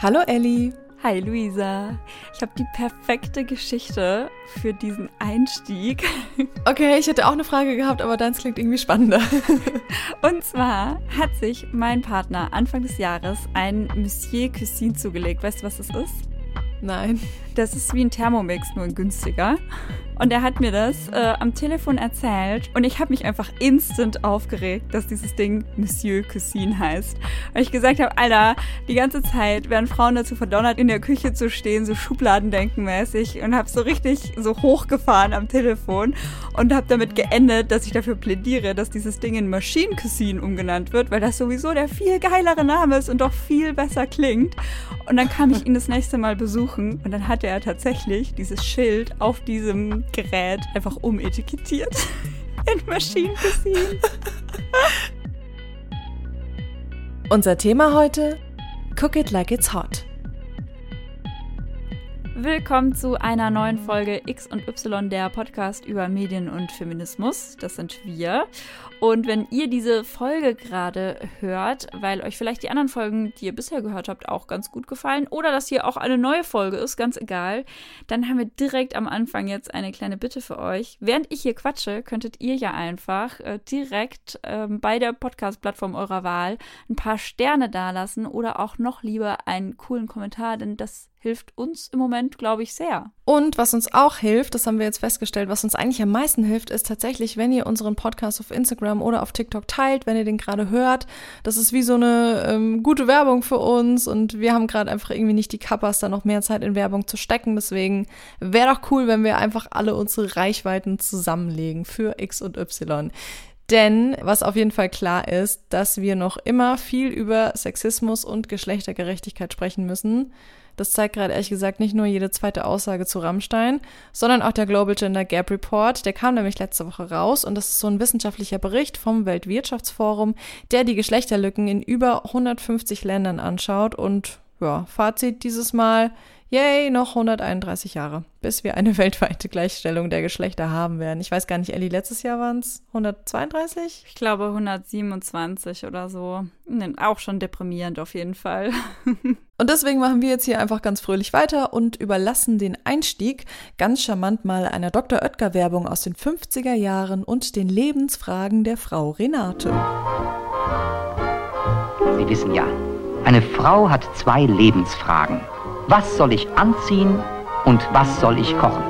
Hallo Elli. Hi Luisa. Ich habe die perfekte Geschichte für diesen Einstieg. Okay, ich hätte auch eine Frage gehabt, aber deins klingt irgendwie spannender. Und zwar hat sich mein Partner Anfang des Jahres ein Monsieur Cuisine zugelegt. Weißt du, was das ist? Nein. Das ist wie ein Thermomix, nur günstiger. Und er hat mir das äh, am Telefon erzählt und ich habe mich einfach instant aufgeregt, dass dieses Ding Monsieur Cuisine heißt. Weil ich gesagt habe, Alter, die ganze Zeit werden Frauen dazu verdonnert, in der Küche zu stehen, so Schubladendenkenmäßig und habe so richtig so hochgefahren am Telefon und habe damit geendet, dass ich dafür plädiere, dass dieses Ding in Machine Cuisine umgenannt wird, weil das sowieso der viel geilere Name ist und doch viel besser klingt. Und dann kam ich ihn das nächste Mal besuchen und dann hatte er tatsächlich dieses Schild auf diesem Gerät einfach umetikettiert. In Machine Cuisine. Unser Thema heute: Cook it like it's hot. Willkommen zu einer neuen Folge X und Y, der Podcast über Medien und Feminismus. Das sind wir. Und wenn ihr diese Folge gerade hört, weil euch vielleicht die anderen Folgen, die ihr bisher gehört habt, auch ganz gut gefallen oder dass hier auch eine neue Folge ist, ganz egal, dann haben wir direkt am Anfang jetzt eine kleine Bitte für euch. Während ich hier quatsche, könntet ihr ja einfach äh, direkt ähm, bei der Podcast-Plattform eurer Wahl ein paar Sterne dalassen oder auch noch lieber einen coolen Kommentar, denn das hilft uns im Moment, glaube ich, sehr. Und was uns auch hilft, das haben wir jetzt festgestellt, was uns eigentlich am meisten hilft, ist tatsächlich, wenn ihr unseren Podcast auf Instagram oder auf TikTok teilt, wenn ihr den gerade hört. Das ist wie so eine ähm, gute Werbung für uns und wir haben gerade einfach irgendwie nicht die Kappas, da noch mehr Zeit in Werbung zu stecken. Deswegen wäre doch cool, wenn wir einfach alle unsere Reichweiten zusammenlegen für X und Y. Denn was auf jeden Fall klar ist, dass wir noch immer viel über Sexismus und Geschlechtergerechtigkeit sprechen müssen. Das zeigt gerade ehrlich gesagt nicht nur jede zweite Aussage zu Rammstein, sondern auch der Global Gender Gap Report. Der kam nämlich letzte Woche raus und das ist so ein wissenschaftlicher Bericht vom Weltwirtschaftsforum, der die Geschlechterlücken in über 150 Ländern anschaut und ja, Fazit dieses Mal, Yay, noch 131 Jahre, bis wir eine weltweite Gleichstellung der Geschlechter haben werden. Ich weiß gar nicht, Ellie, letztes Jahr waren es 132? Ich glaube 127 oder so. Auch schon deprimierend auf jeden Fall. Und deswegen machen wir jetzt hier einfach ganz fröhlich weiter und überlassen den Einstieg ganz charmant mal einer Dr. Oetker-Werbung aus den 50er Jahren und den Lebensfragen der Frau Renate. Sie wissen ja, eine Frau hat zwei Lebensfragen. Was soll ich anziehen und was soll ich kochen?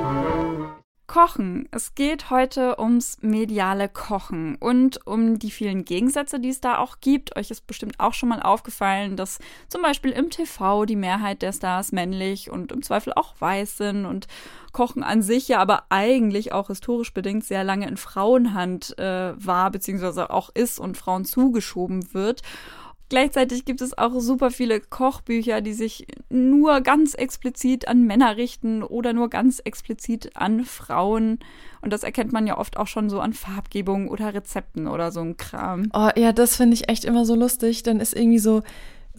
Kochen. Es geht heute ums mediale Kochen und um die vielen Gegensätze, die es da auch gibt. Euch ist bestimmt auch schon mal aufgefallen, dass zum Beispiel im TV die Mehrheit der Stars männlich und im Zweifel auch weiß sind und Kochen an sich ja aber eigentlich auch historisch bedingt sehr lange in Frauenhand äh, war, beziehungsweise auch ist und Frauen zugeschoben wird. Gleichzeitig gibt es auch super viele Kochbücher, die sich nur ganz explizit an Männer richten oder nur ganz explizit an Frauen. Und das erkennt man ja oft auch schon so an Farbgebung oder Rezepten oder so ein Kram. Oh ja, das finde ich echt immer so lustig. Dann ist irgendwie so,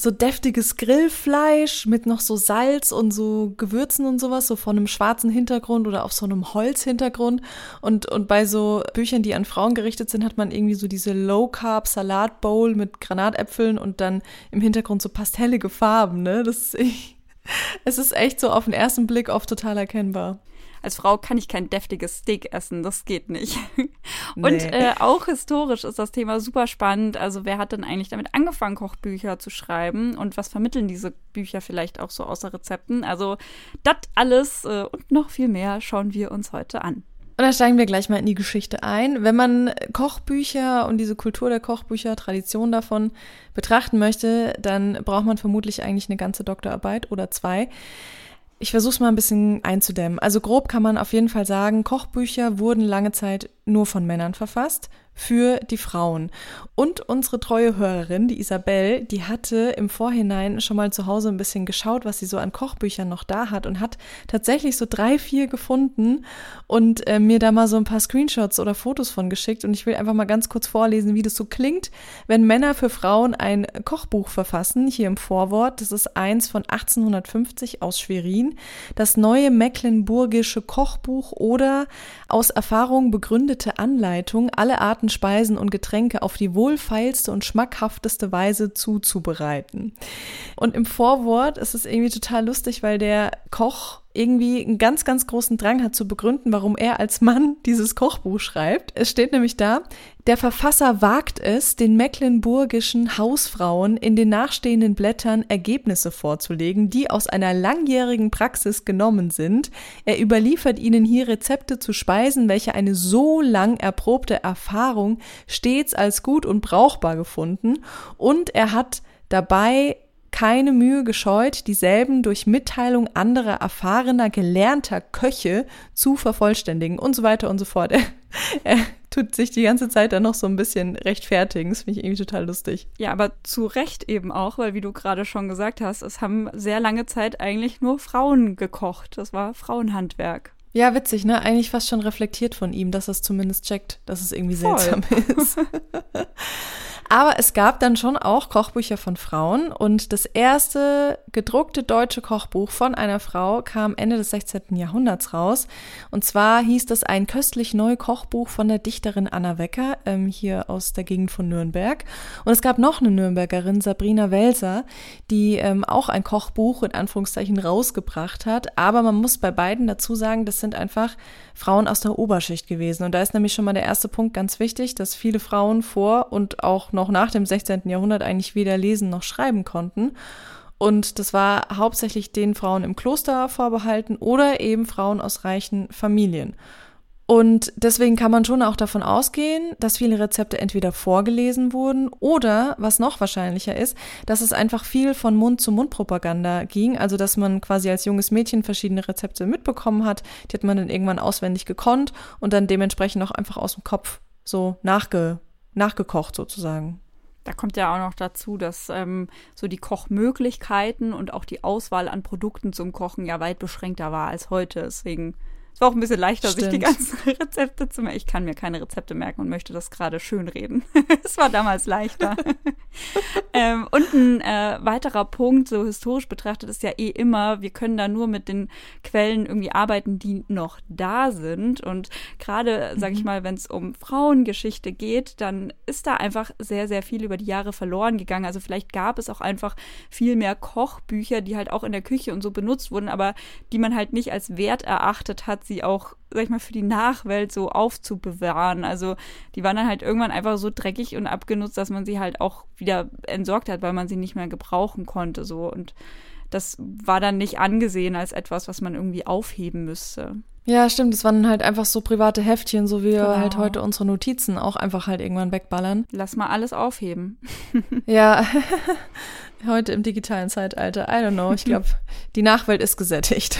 so deftiges Grillfleisch mit noch so Salz und so Gewürzen und sowas, so von einem schwarzen Hintergrund oder auf so einem Holzhintergrund. Und, und bei so Büchern, die an Frauen gerichtet sind, hat man irgendwie so diese Low-Carb-Salat-Bowl mit Granatäpfeln und dann im Hintergrund so pastellige Farben, ne? Das ist, es ist echt so auf den ersten Blick oft total erkennbar als Frau kann ich kein deftiges Steak essen, das geht nicht. Und nee. äh, auch historisch ist das Thema super spannend. Also wer hat denn eigentlich damit angefangen, Kochbücher zu schreiben und was vermitteln diese Bücher vielleicht auch so außer Rezepten? Also das alles äh, und noch viel mehr schauen wir uns heute an. Und da steigen wir gleich mal in die Geschichte ein. Wenn man Kochbücher und diese Kultur der Kochbücher, Tradition davon betrachten möchte, dann braucht man vermutlich eigentlich eine ganze Doktorarbeit oder zwei. Ich versuche es mal ein bisschen einzudämmen. Also grob kann man auf jeden Fall sagen, Kochbücher wurden lange Zeit nur von Männern verfasst für die Frauen. Und unsere treue Hörerin, die Isabel, die hatte im Vorhinein schon mal zu Hause ein bisschen geschaut, was sie so an Kochbüchern noch da hat und hat tatsächlich so drei, vier gefunden und äh, mir da mal so ein paar Screenshots oder Fotos von geschickt. Und ich will einfach mal ganz kurz vorlesen, wie das so klingt, wenn Männer für Frauen ein Kochbuch verfassen. Hier im Vorwort, das ist eins von 1850 aus Schwerin, das neue Mecklenburgische Kochbuch oder aus Erfahrung begründete Anleitung, alle Arten Speisen und Getränke auf die wohlfeilste und schmackhafteste Weise zuzubereiten. Und im Vorwort ist es irgendwie total lustig, weil der Koch irgendwie einen ganz, ganz großen Drang hat zu begründen, warum er als Mann dieses Kochbuch schreibt. Es steht nämlich da, der Verfasser wagt es, den mecklenburgischen Hausfrauen in den nachstehenden Blättern Ergebnisse vorzulegen, die aus einer langjährigen Praxis genommen sind. Er überliefert ihnen hier Rezepte zu Speisen, welche eine so lang erprobte Erfahrung stets als gut und brauchbar gefunden und er hat dabei keine Mühe gescheut, dieselben durch Mitteilung anderer erfahrener, gelernter Köche zu vervollständigen und so weiter und so fort. Er, er tut sich die ganze Zeit dann noch so ein bisschen rechtfertigen. Das finde ich irgendwie total lustig. Ja, aber zu Recht eben auch, weil wie du gerade schon gesagt hast, es haben sehr lange Zeit eigentlich nur Frauen gekocht. Das war Frauenhandwerk. Ja, witzig, ne? Eigentlich fast schon reflektiert von ihm, dass er es zumindest checkt, dass es irgendwie Voll. seltsam ist. Aber es gab dann schon auch Kochbücher von Frauen und das erste gedruckte deutsche Kochbuch von einer Frau kam Ende des 16. Jahrhunderts raus. Und zwar hieß das ein köstlich neu Kochbuch von der Dichterin Anna Wecker, ähm, hier aus der Gegend von Nürnberg. Und es gab noch eine Nürnbergerin, Sabrina Welser, die ähm, auch ein Kochbuch in Anführungszeichen rausgebracht hat. Aber man muss bei beiden dazu sagen, das sind einfach Frauen aus der Oberschicht gewesen. Und da ist nämlich schon mal der erste Punkt ganz wichtig, dass viele Frauen vor und auch noch nach dem 16. Jahrhundert eigentlich weder lesen noch schreiben konnten. Und das war hauptsächlich den Frauen im Kloster vorbehalten oder eben Frauen aus reichen Familien. Und deswegen kann man schon auch davon ausgehen, dass viele Rezepte entweder vorgelesen wurden oder, was noch wahrscheinlicher ist, dass es einfach viel von Mund-zu-Mund-Propaganda ging. Also, dass man quasi als junges Mädchen verschiedene Rezepte mitbekommen hat. Die hat man dann irgendwann auswendig gekonnt und dann dementsprechend auch einfach aus dem Kopf so nachge nachgekocht sozusagen. Da kommt ja auch noch dazu, dass ähm, so die Kochmöglichkeiten und auch die Auswahl an Produkten zum Kochen ja weit beschränkter war als heute. Deswegen es war auch ein bisschen leichter, Stimmt. sich die ganzen Rezepte zu merken. Ich kann mir keine Rezepte merken und möchte das gerade schönreden. es war damals leichter. ähm, und ein äh, weiterer Punkt, so historisch betrachtet, ist ja eh immer, wir können da nur mit den Quellen irgendwie arbeiten, die noch da sind. Und gerade, sage ich Mhm. mal, wenn es um Frauengeschichte geht, dann ist da einfach sehr, sehr viel über die Jahre verloren gegangen. Also vielleicht gab es auch einfach viel mehr Kochbücher, die halt auch in der Küche und so benutzt wurden, aber die man halt nicht als wert erachtet hat, sie auch, sag ich mal, für die Nachwelt so aufzubewahren. Also die waren dann halt irgendwann einfach so dreckig und abgenutzt, dass man sie halt auch wieder entsorgt hat, weil man sie nicht mehr gebrauchen konnte. So und das war dann nicht angesehen als etwas, was man irgendwie aufheben müsste. Ja, stimmt. Es waren halt einfach so private Heftchen, so wie wir Genau. halt heute unsere Notizen auch einfach halt irgendwann wegballern. Lass mal alles aufheben. Ja, heute im digitalen Zeitalter, I don't know. Ich glaube, die Nachwelt ist gesättigt.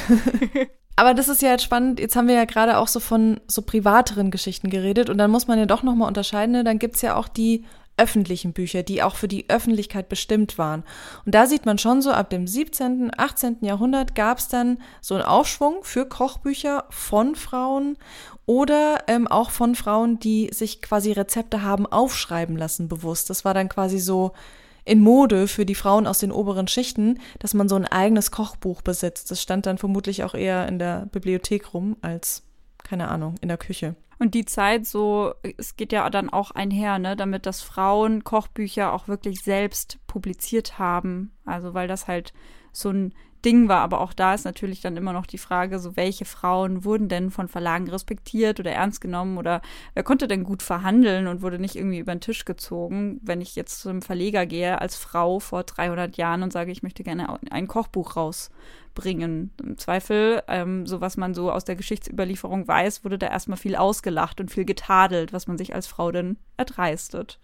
Aber das ist ja jetzt spannend. Jetzt haben wir ja gerade auch so von so privateren Geschichten geredet und dann muss man ja doch nochmal unterscheiden. Ne? Dann gibt's ja auch die öffentlichen Bücher, die auch für die Öffentlichkeit bestimmt waren. Und da sieht man schon so, ab dem 17., 18. Jahrhundert gab's dann so einen Aufschwung für Kochbücher von Frauen oder ähm, auch von Frauen, die sich quasi Rezepte haben aufschreiben lassen bewusst. Das war dann quasi so in Mode für die Frauen aus den oberen Schichten, dass man so ein eigenes Kochbuch besitzt. Das stand dann vermutlich auch eher in der Bibliothek rum als, keine Ahnung, in der Küche. Und die Zeit so, es geht ja dann auch einher, ne, damit das Frauen Kochbücher auch wirklich selbst publiziert haben. Also weil das halt so ein Ding war. Aber auch da ist natürlich dann immer noch die Frage, so welche Frauen wurden denn von Verlagen respektiert oder ernst genommen oder wer konnte denn gut verhandeln und wurde nicht irgendwie über den Tisch gezogen. Wenn ich jetzt zu einem Verleger gehe als Frau vor 300 Jahren und sage, ich möchte gerne ein Kochbuch rausbringen. Im Zweifel, ähm, so was man so aus der Geschichtsüberlieferung weiß, wurde da erstmal viel ausgelacht und viel getadelt, was man sich als Frau denn erdreistet.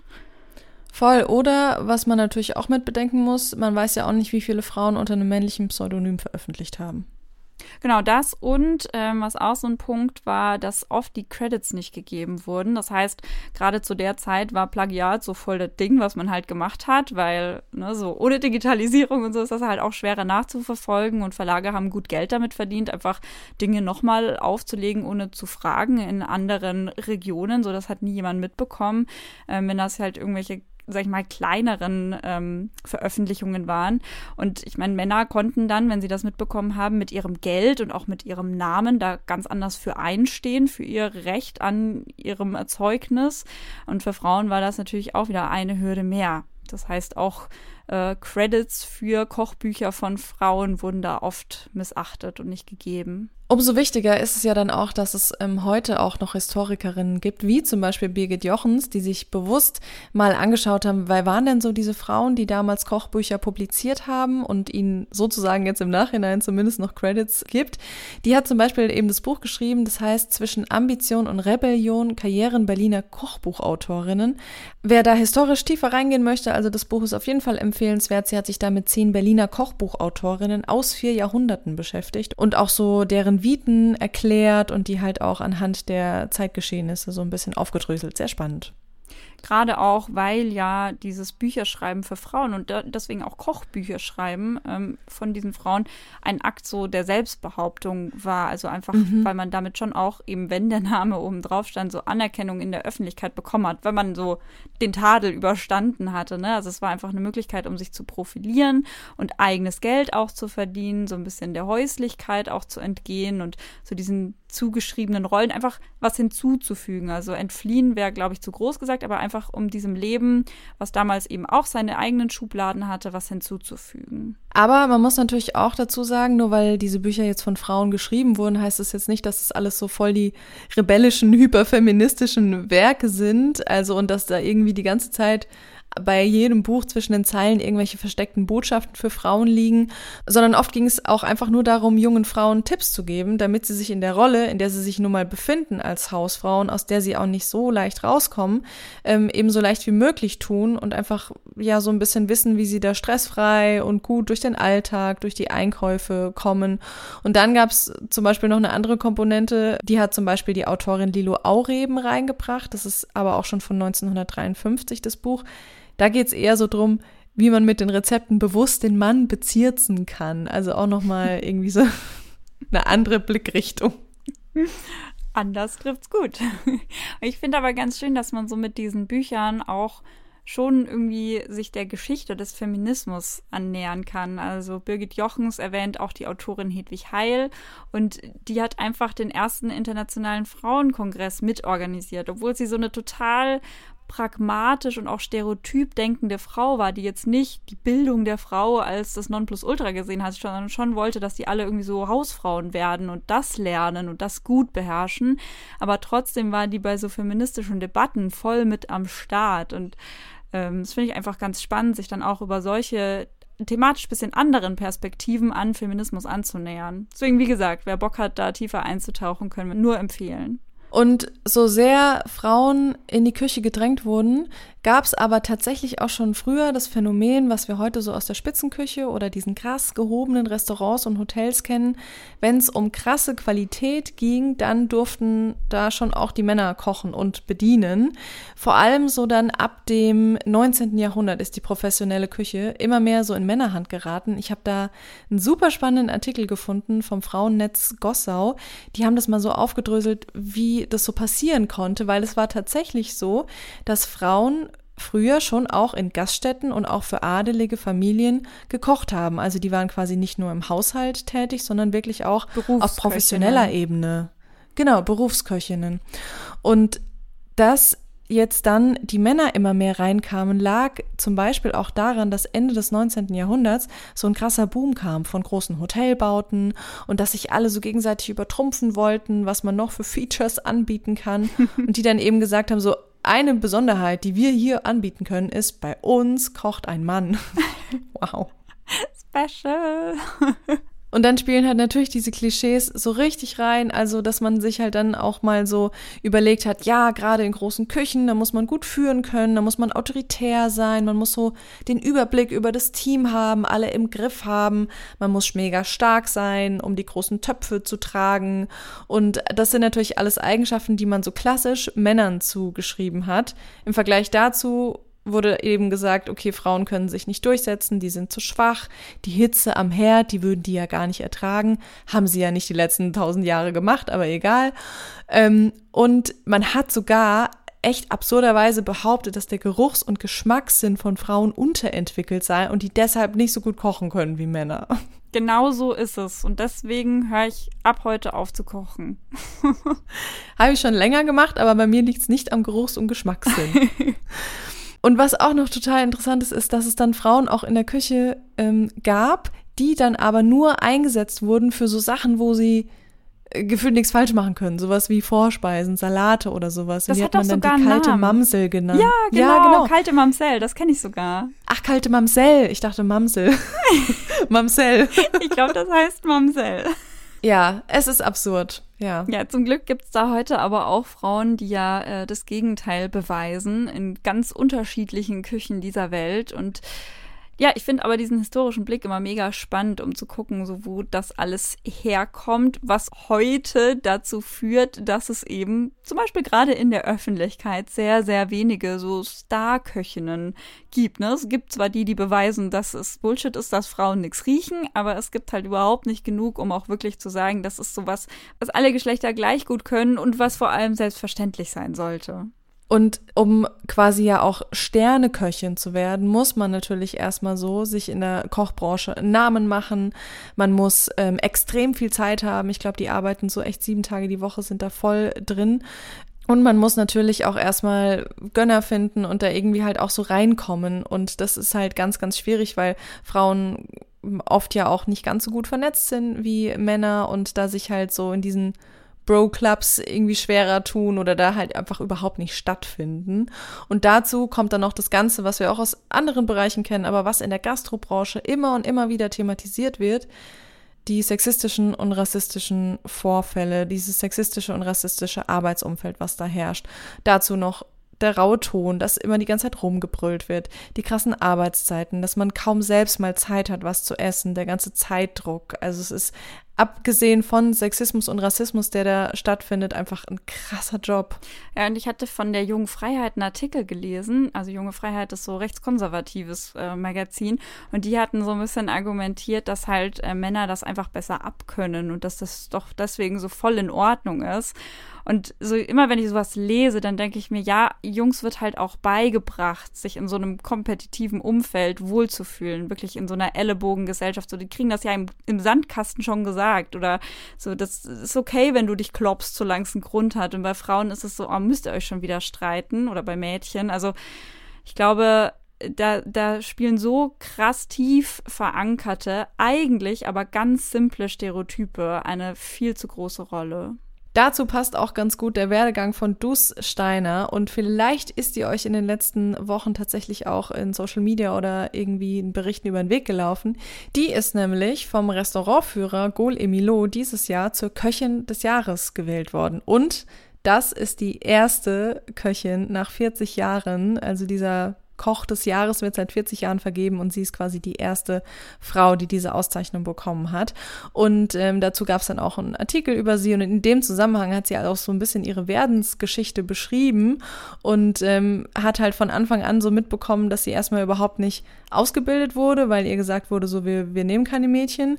Voll. Oder was man natürlich auch mit bedenken muss, man weiß ja auch nicht, wie viele Frauen unter einem männlichen Pseudonym veröffentlicht haben. Genau das und ähm, was auch so ein Punkt war, dass oft die Credits nicht gegeben wurden. Das heißt, gerade zu der Zeit war Plagiat so voll das Ding, was man halt gemacht hat, weil ne, so ohne Digitalisierung und so ist das halt auch schwerer nachzuverfolgen und Verlage haben gut Geld damit verdient, einfach Dinge nochmal aufzulegen, ohne zu fragen in anderen Regionen. So, das hat nie jemand mitbekommen. Ähm, wenn das halt irgendwelche sag ich mal, kleineren ähm, Veröffentlichungen waren. Und ich meine, Männer konnten dann, wenn sie das mitbekommen haben, mit ihrem Geld und auch mit ihrem Namen da ganz anders für einstehen, für ihr Recht an ihrem Erzeugnis. Und für Frauen war das natürlich auch wieder eine Hürde mehr. Das heißt, auch äh, Credits für Kochbücher von Frauen wurden da oft missachtet und nicht gegeben. Umso wichtiger ist es ja dann auch, dass es ähm, heute auch noch Historikerinnen gibt, wie zum Beispiel Birgit Jochens, die sich bewusst mal angeschaut haben, wer waren denn so diese Frauen, die damals Kochbücher publiziert haben und ihnen sozusagen jetzt im Nachhinein zumindest noch Credits gibt. Die hat zum Beispiel eben das Buch geschrieben, das heißt Zwischen Ambition und Rebellion, Karrieren Berliner Kochbuchautorinnen. Wer da historisch tiefer reingehen möchte, also das Buch ist auf jeden Fall empfehlenswert. Sie hat sich da mit zehn Berliner Kochbuchautorinnen aus vier Jahrhunderten beschäftigt und auch so deren deren Viten erklärt und die halt auch anhand der Zeitgeschehnisse so ein bisschen aufgedröselt. Sehr spannend. Gerade auch, weil ja dieses Bücherschreiben für Frauen und deswegen auch Kochbücher schreiben ähm, von diesen Frauen ein Akt so der Selbstbehauptung war. Also einfach, mhm. weil man damit schon auch, eben wenn der Name oben drauf stand, so Anerkennung in der Öffentlichkeit bekommen hat, wenn man so den Tadel überstanden hatte. Ne? Also es war einfach eine Möglichkeit, um sich zu profilieren und eigenes Geld auch zu verdienen, so ein bisschen der Häuslichkeit auch zu entgehen und so diesen zugeschriebenen Rollen einfach was hinzuzufügen. Also entfliehen wäre, glaube ich, zu groß gesagt, aber einfach um diesem Leben, was damals eben auch seine eigenen Schubladen hatte, was hinzuzufügen. Aber man muss natürlich auch dazu sagen, nur weil diese Bücher jetzt von Frauen geschrieben wurden, heißt es jetzt nicht, dass es alles so voll die rebellischen, hyperfeministischen Werke sind. Also und dass da irgendwie die ganze Zeit bei jedem Buch zwischen den Zeilen irgendwelche versteckten Botschaften für Frauen liegen, sondern oft ging es auch einfach nur darum, jungen Frauen Tipps zu geben, damit sie sich in der Rolle, in der sie sich nun mal befinden als Hausfrauen, aus der sie auch nicht so leicht rauskommen, ähm, eben so leicht wie möglich tun und einfach ja so ein bisschen wissen, wie sie da stressfrei und gut durch den Alltag, durch die Einkäufe kommen. Und dann gab es zum Beispiel noch eine andere Komponente, die hat zum Beispiel die Autorin Lilo Aureben reingebracht. Das ist aber auch schon von 1953 das Buch. Da geht es eher so drum, wie man mit den Rezepten bewusst den Mann bezirzen kann. Also auch nochmal irgendwie so eine andere Blickrichtung. Anders trifft's gut. Ich finde aber ganz schön, dass man so mit diesen Büchern auch schon irgendwie sich der Geschichte des Feminismus annähern kann. Also Birgit Jochens erwähnt auch die Autorin Hedwig Heil und die hat einfach den ersten internationalen Frauenkongress mitorganisiert, obwohl sie so eine total pragmatisch und auch stereotyp denkende Frau war, die jetzt nicht die Bildung der Frau als das Nonplusultra gesehen hat, sondern schon wollte, dass die alle irgendwie so Hausfrauen werden und das lernen und das gut beherrschen. Aber trotzdem war die bei so feministischen Debatten voll mit am Start. Und ähm, das finde ich einfach ganz spannend, sich dann auch über solche thematisch bisschen anderen Perspektiven an Feminismus anzunähern. Deswegen, wie gesagt, wer Bock hat, da tiefer einzutauchen, können wir nur empfehlen. Und so sehr Frauen in die Küche gedrängt wurden, gab es aber tatsächlich auch schon früher das Phänomen, was wir heute so aus der Spitzenküche oder diesen krass gehobenen Restaurants und Hotels kennen. Wenn es um krasse Qualität ging, dann durften da schon auch die Männer kochen und bedienen. Vor allem so dann ab dem 19. Jahrhundert ist die professionelle Küche immer mehr so in Männerhand geraten. Ich habe da einen super spannenden Artikel gefunden vom Frauennetz Gossau. Die haben das mal so aufgedröselt, wie das so passieren konnte, weil es war tatsächlich so, dass Frauen früher schon auch in Gaststätten und auch für adelige Familien gekocht haben. Also die waren quasi nicht nur im Haushalt tätig, sondern wirklich auch auf professioneller Ebene. Genau, Berufsköchinnen. Und dass jetzt dann die Männer immer mehr reinkamen, lag zum Beispiel auch daran, dass Ende des 19. Jahrhunderts so ein krasser Boom kam von großen Hotelbauten und dass sich alle so gegenseitig übertrumpfen wollten, was man noch für Features anbieten kann und die dann eben gesagt haben, so eine Besonderheit, die wir hier anbieten können, ist, bei uns kocht ein Mann. wow. Special. Und dann spielen halt natürlich diese Klischees so richtig rein, also dass man sich halt dann auch mal so überlegt hat, ja, gerade in großen Küchen, da muss man gut führen können, da muss man autoritär sein, man muss so den Überblick über das Team haben, alle im Griff haben, man muss mega stark sein, um die großen Töpfe zu tragen. Und das sind natürlich alles Eigenschaften, die man so klassisch Männern zugeschrieben hat. Im Vergleich dazu wurde eben gesagt, okay, Frauen können sich nicht durchsetzen, die sind zu schwach, die Hitze am Herd, die würden die ja gar nicht ertragen, haben sie ja nicht die letzten tausend Jahre gemacht, aber egal. Ähm, und man hat sogar echt absurderweise behauptet, dass der Geruchs- und Geschmackssinn von Frauen unterentwickelt sei und die deshalb nicht so gut kochen können wie Männer. Genau so ist es. Und deswegen höre ich ab heute auf zu kochen. Habe ich schon länger gemacht, aber bei mir liegt es nicht am Geruchs- und Geschmackssinn. Und was auch noch total interessant ist, ist, dass es dann Frauen auch in der Küche ähm, gab, die dann aber nur eingesetzt wurden für so Sachen, wo sie äh, gefühlt nichts falsch machen können. Sowas wie Vorspeisen, Salate oder sowas. Das die hat hat man dann die kalte Namen. Mamsel genannt. Ja, genau. Ja, genau. Kalte Mamsell, das kenne ich sogar. Ach, kalte Mamsell. Ich dachte Mamsel. Mamsell. Ich glaube, das heißt Mamsell. Ja, es ist absurd. Ja. Ja, zum Glück gibt's da heute aber auch Frauen, die ja äh, das Gegenteil beweisen in ganz unterschiedlichen Küchen dieser Welt. Und ja, ich finde aber diesen historischen Blick immer mega spannend, um zu gucken, so wo das alles herkommt, was heute dazu führt, dass es eben zum Beispiel gerade in der Öffentlichkeit sehr, sehr wenige so Star-Köchinnen gibt. Ne? Es gibt zwar die, die beweisen, dass es Bullshit ist, dass Frauen nichts riechen, aber es gibt halt überhaupt nicht genug, um auch wirklich zu sagen, das ist sowas, was alle Geschlechter gleich gut können und was vor allem selbstverständlich sein sollte. Und um quasi ja auch Sterneköchin zu werden, muss man natürlich erstmal so sich in der Kochbranche einen Namen machen. Man muss ähm, extrem viel Zeit haben. Ich glaube, die arbeiten so echt sieben Tage die Woche, sind da voll drin. Und man muss natürlich auch erstmal Gönner finden und da irgendwie halt auch so reinkommen. Und das ist halt ganz, ganz schwierig, weil Frauen oft ja auch nicht ganz so gut vernetzt sind wie Männer und da sich halt so in diesen Bro-Clubs irgendwie schwerer tun oder da halt einfach überhaupt nicht stattfinden. Und dazu kommt dann noch das Ganze, was wir auch aus anderen Bereichen kennen, aber was in der Gastrobranche immer und immer wieder thematisiert wird, die sexistischen und rassistischen Vorfälle, dieses sexistische und rassistische Arbeitsumfeld, was da herrscht. Dazu noch der raue Ton, dass immer die ganze Zeit rumgebrüllt wird, die krassen Arbeitszeiten, dass man kaum selbst mal Zeit hat, was zu essen, der ganze Zeitdruck. Also es ist abgesehen von Sexismus und Rassismus, der da stattfindet, einfach ein krasser Job. Ja, und ich hatte von der Jungen Freiheit einen Artikel gelesen. Also Junge Freiheit ist so rechtskonservatives äh, Magazin. Und die hatten so ein bisschen argumentiert, dass halt äh, Männer das einfach besser abkönnen und dass das doch deswegen so voll in Ordnung ist. Und so immer, wenn ich sowas lese, dann denke ich mir, ja, Jungs wird halt auch beigebracht, sich in so einem kompetitiven Umfeld wohlzufühlen, wirklich in so einer Ellenbogengesellschaft. So, die kriegen das ja im, im Sandkasten schon gesagt. Oder so, das ist okay, wenn du dich klopfst, solange es einen Grund hat. Und bei Frauen ist es so, oh, müsst ihr euch schon wieder streiten. Oder bei Mädchen. Also ich glaube, da, da spielen so krass tief verankerte, eigentlich aber ganz simple Stereotype eine viel zu große Rolle. Dazu passt auch ganz gut der Werdegang von Dus Steiner und vielleicht ist die euch in den letzten Wochen tatsächlich auch in Social Media oder irgendwie in Berichten über den Weg gelaufen. Die ist nämlich vom Restaurantführer Gol Emilo dieses Jahr zur Köchin des Jahres gewählt worden und das ist die erste Köchin nach 40 Jahren, also dieser Koch des Jahres wird seit 40 Jahren vergeben und sie ist quasi die erste Frau, die diese Auszeichnung bekommen hat. Und ähm, dazu gab es dann auch einen Artikel über sie und in dem Zusammenhang hat sie halt auch so ein bisschen ihre Werdensgeschichte beschrieben und ähm, hat halt von Anfang an so mitbekommen, dass sie erstmal überhaupt nicht ausgebildet wurde, weil ihr gesagt wurde, so wir, wir nehmen keine Mädchen.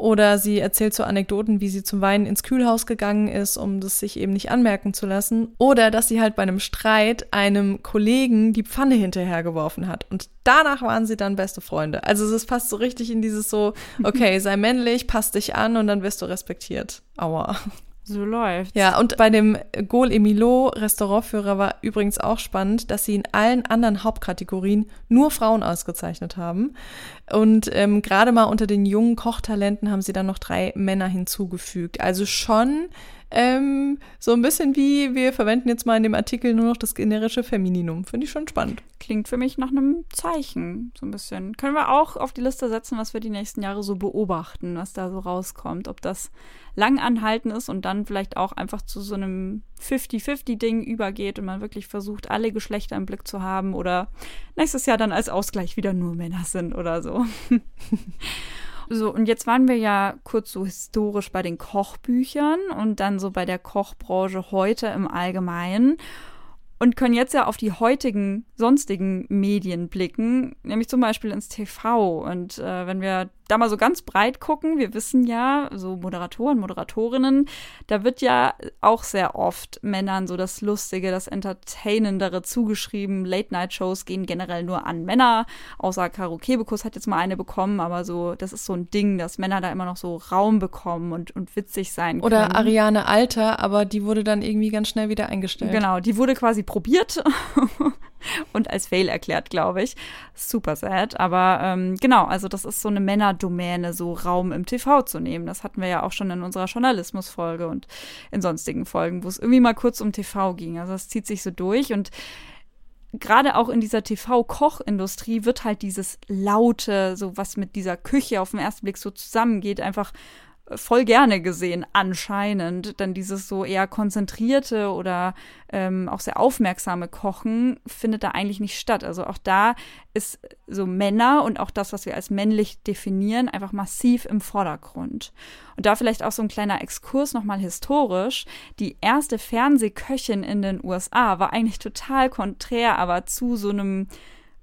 Oder sie erzählt so Anekdoten, wie sie zum Weinen ins Kühlhaus gegangen ist, um das sich eben nicht anmerken zu lassen. Oder dass sie halt bei einem Streit einem Kollegen die Pfanne hinterhergeworfen hat. Und danach waren sie dann beste Freunde. Also es fast so richtig in dieses so, okay, sei männlich, passt dich an und dann wirst du respektiert. Aua. So läuft. Ja, und bei dem Gol Emilo Restaurantführer war übrigens auch spannend, dass sie in allen anderen Hauptkategorien nur Frauen ausgezeichnet haben. Und ähm, gerade mal unter den jungen Kochtalenten haben sie dann noch drei Männer hinzugefügt. Also schon ähm, so ein bisschen wie wir verwenden jetzt mal in dem Artikel nur noch das generische Femininum. Finde ich schon spannend. Klingt für mich nach einem Zeichen, so ein bisschen. Können wir auch auf die Liste setzen, was wir die nächsten Jahre so beobachten, was da so rauskommt. Ob das lang anhalten ist und dann vielleicht auch einfach zu so einem 50-50-Ding übergeht und man wirklich versucht, alle Geschlechter im Blick zu haben oder nächstes Jahr dann als Ausgleich wieder nur Männer sind oder so. So, und jetzt waren wir ja kurz so historisch bei den Kochbüchern und dann so bei der Kochbranche heute im Allgemeinen und können jetzt ja auf die heutigen sonstigen Medien blicken, nämlich zum Beispiel ins TV. Und äh, wenn wir da mal so ganz breit gucken, wir wissen ja, so Moderatoren, Moderatorinnen, da wird ja auch sehr oft Männern so das Lustige, das Entertainendere zugeschrieben. Late-Night-Shows gehen generell nur an Männer, außer Karo Kebekus hat jetzt mal eine bekommen, aber so, das ist so ein Ding, dass Männer da immer noch so Raum bekommen und, und witzig sein können. Oder Ariane Alter, aber die wurde dann irgendwie ganz schnell wieder eingestellt. Genau, die wurde quasi probiert und als Fail erklärt, glaube ich. Super sad. Aber ähm, genau, also das ist so eine Männerdomäne, so Raum im TV zu nehmen. Das hatten wir ja auch schon in unserer Journalismusfolge und in sonstigen Folgen, wo es irgendwie mal kurz um TV ging. Also das zieht sich so durch und gerade auch in dieser TV-Kochindustrie wird halt dieses Laute, so was mit dieser Küche auf den ersten Blick so zusammengeht, einfach voll gerne gesehen, anscheinend. Denn dieses so eher konzentrierte oder ähm, auch sehr aufmerksame Kochen findet da eigentlich nicht statt. Also auch da ist so Männer und auch das, was wir als männlich definieren, einfach massiv im Vordergrund. Und da vielleicht auch so ein kleiner Exkurs nochmal historisch. Die erste Fernsehköchin in den USA war eigentlich total konträr, aber zu so einem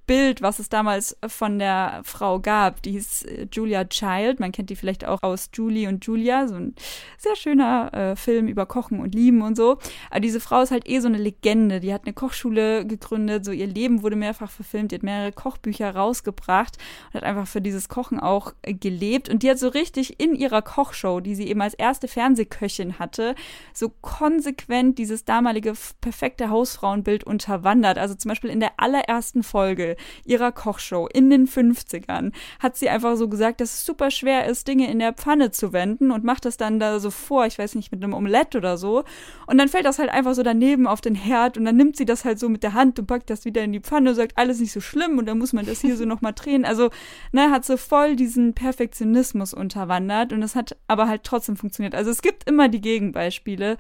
Bild, was es damals von der Frau gab. Die hieß äh, Julia Child. Man kennt die vielleicht auch aus Julie und Julia. So ein sehr schöner äh, Film über Kochen und Lieben und so. Aber diese Frau ist halt eh so eine Legende. Die hat eine Kochschule gegründet. So ihr Leben wurde mehrfach verfilmt. Die hat mehrere Kochbücher rausgebracht und hat einfach für dieses Kochen auch äh, gelebt. Und die hat so richtig in ihrer Kochshow, die sie eben als erste Fernsehköchin hatte, so konsequent dieses damalige perfekte Hausfrauenbild unterwandert. Also zum Beispiel in der allerersten Folge ihrer Kochshow in den 50ern hat sie einfach so gesagt, dass es super schwer ist, Dinge in der Pfanne zu wenden und macht das dann da so vor, ich weiß nicht, mit einem Omelett oder so. Und dann fällt das halt einfach so daneben auf den Herd und dann nimmt sie das halt so mit der Hand und packt das wieder in die Pfanne und sagt, alles nicht so schlimm und dann muss man das hier so nochmal drehen. Also, ne, hat so voll diesen Perfektionismus unterwandert und es hat aber halt trotzdem funktioniert. Also es gibt immer die Gegenbeispiele.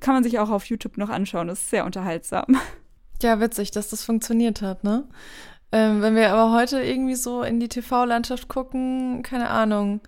Kann man sich auch auf YouTube noch anschauen. Das ist sehr unterhaltsam. Ja, witzig, dass das funktioniert hat, ne? Ähm, wenn wir aber heute irgendwie so in die TV-Landschaft gucken, keine Ahnung,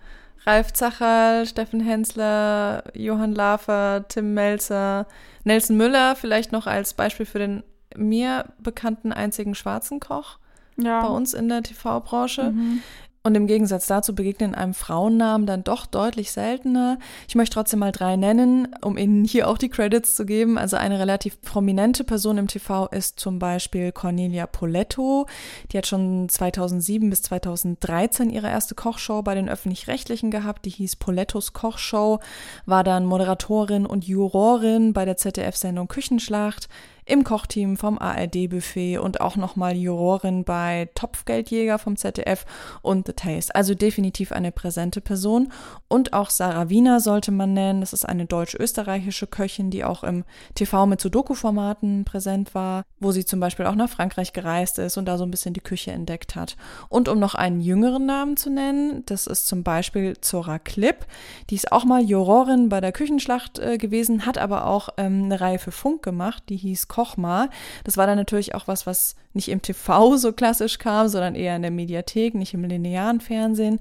Ralf Zacherl, Steffen Hensler, Johann Lafer, Tim Melzer, Nelson Müller vielleicht noch als Beispiel für den mir bekannten einzigen schwarzen Koch ja. bei uns in der TV-Branche. Mhm. Und im Gegensatz dazu begegnen einem Frauennamen dann doch deutlich seltener. Ich möchte trotzdem mal drei nennen, um Ihnen hier auch die Credits zu geben. Also eine relativ prominente Person im TV ist zum Beispiel Cornelia Poletto. Die hat schon 2007 bis 2013 ihre erste Kochshow bei den Öffentlich-Rechtlichen gehabt. Die hieß Polettos Kochshow, war dann Moderatorin und Jurorin bei der ZDF-Sendung Küchenschlacht im Kochteam vom ARD-Buffet und auch nochmal Jurorin bei Topfgeldjäger vom ZDF und The Taste. Also definitiv eine präsente Person. Und auch Sarah Wiener sollte man nennen. Das ist eine deutsch-österreichische Köchin, die auch im TV mit Sudoku-Formaten präsent war, wo sie zum Beispiel auch nach Frankreich gereist ist und da so ein bisschen die Küche entdeckt hat. Und um noch einen jüngeren Namen zu nennen, das ist zum Beispiel Zora Klipp. Die ist auch mal Jurorin bei der Küchenschlacht äh, gewesen, hat aber auch ähm, eine Reihe für Funk gemacht, die hieß Koch mal. Das war dann natürlich auch was, was nicht im TV so klassisch kam, sondern eher in der Mediathek, nicht im linearen Fernsehen.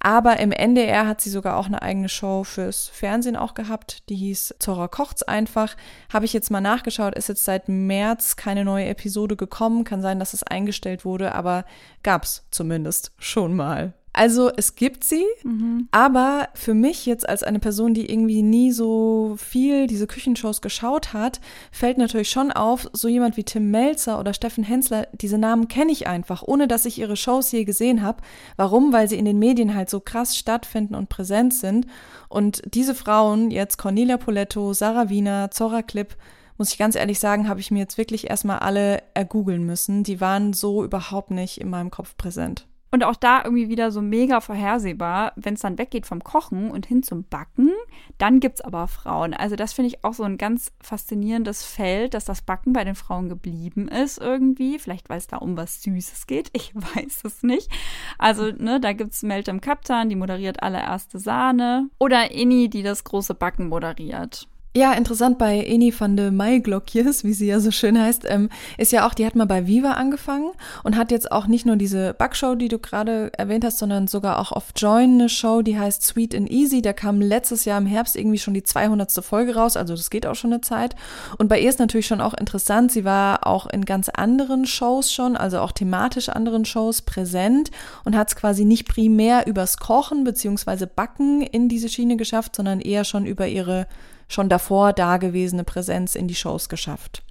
Aber im NDR hat sie sogar auch eine eigene Show fürs Fernsehen auch gehabt. Die hieß Zora kocht's einfach. Habe ich jetzt mal nachgeschaut, ist jetzt seit März keine neue Episode gekommen. Kann sein, dass es eingestellt wurde, aber gab's zumindest schon mal. Also es gibt sie, mhm. aber für mich jetzt als eine Person, die irgendwie nie so viel diese Küchenshows geschaut hat, fällt natürlich schon auf, so jemand wie Tim Melzer oder Steffen Hensler, diese Namen kenne ich einfach, ohne dass ich ihre Shows je gesehen habe. Warum? Weil sie in den Medien halt so krass stattfinden und präsent sind. Und diese Frauen, jetzt Cornelia Poletto, Sarah Wiener, Zora Klipp, muss ich ganz ehrlich sagen, habe ich mir jetzt wirklich erstmal alle ergoogeln müssen. Die waren so überhaupt nicht in meinem Kopf präsent. Und auch da irgendwie wieder so mega vorhersehbar, wenn es dann weggeht vom Kochen und hin zum Backen, dann gibt es aber Frauen. Also das finde ich auch so ein ganz faszinierendes Feld, dass das Backen bei den Frauen geblieben ist irgendwie. Vielleicht weil es da um was Süßes geht, ich weiß es nicht. Also ne, da gibt es Meltem Kaptan, die moderiert allererste Sahne. Oder Inni, die das große Backen moderiert. Ja, interessant bei Eni van de Maiglokjes, wie sie ja so schön heißt, ähm, ist ja auch, die hat mal bei Viva angefangen und hat jetzt auch nicht nur diese Backshow, die du gerade erwähnt hast, sondern sogar auch auf Join eine Show, die heißt Sweet and Easy. Da kam letztes Jahr im Herbst irgendwie schon die 200. Folge raus, also das geht auch schon eine Zeit. Und bei ihr ist natürlich schon auch interessant, sie war auch in ganz anderen Shows schon, also auch thematisch anderen Shows präsent und hat es quasi nicht primär übers Kochen beziehungsweise Backen in diese Schiene geschafft, sondern eher schon über ihre schon davor dagewesene Präsenz in die Shows geschafft.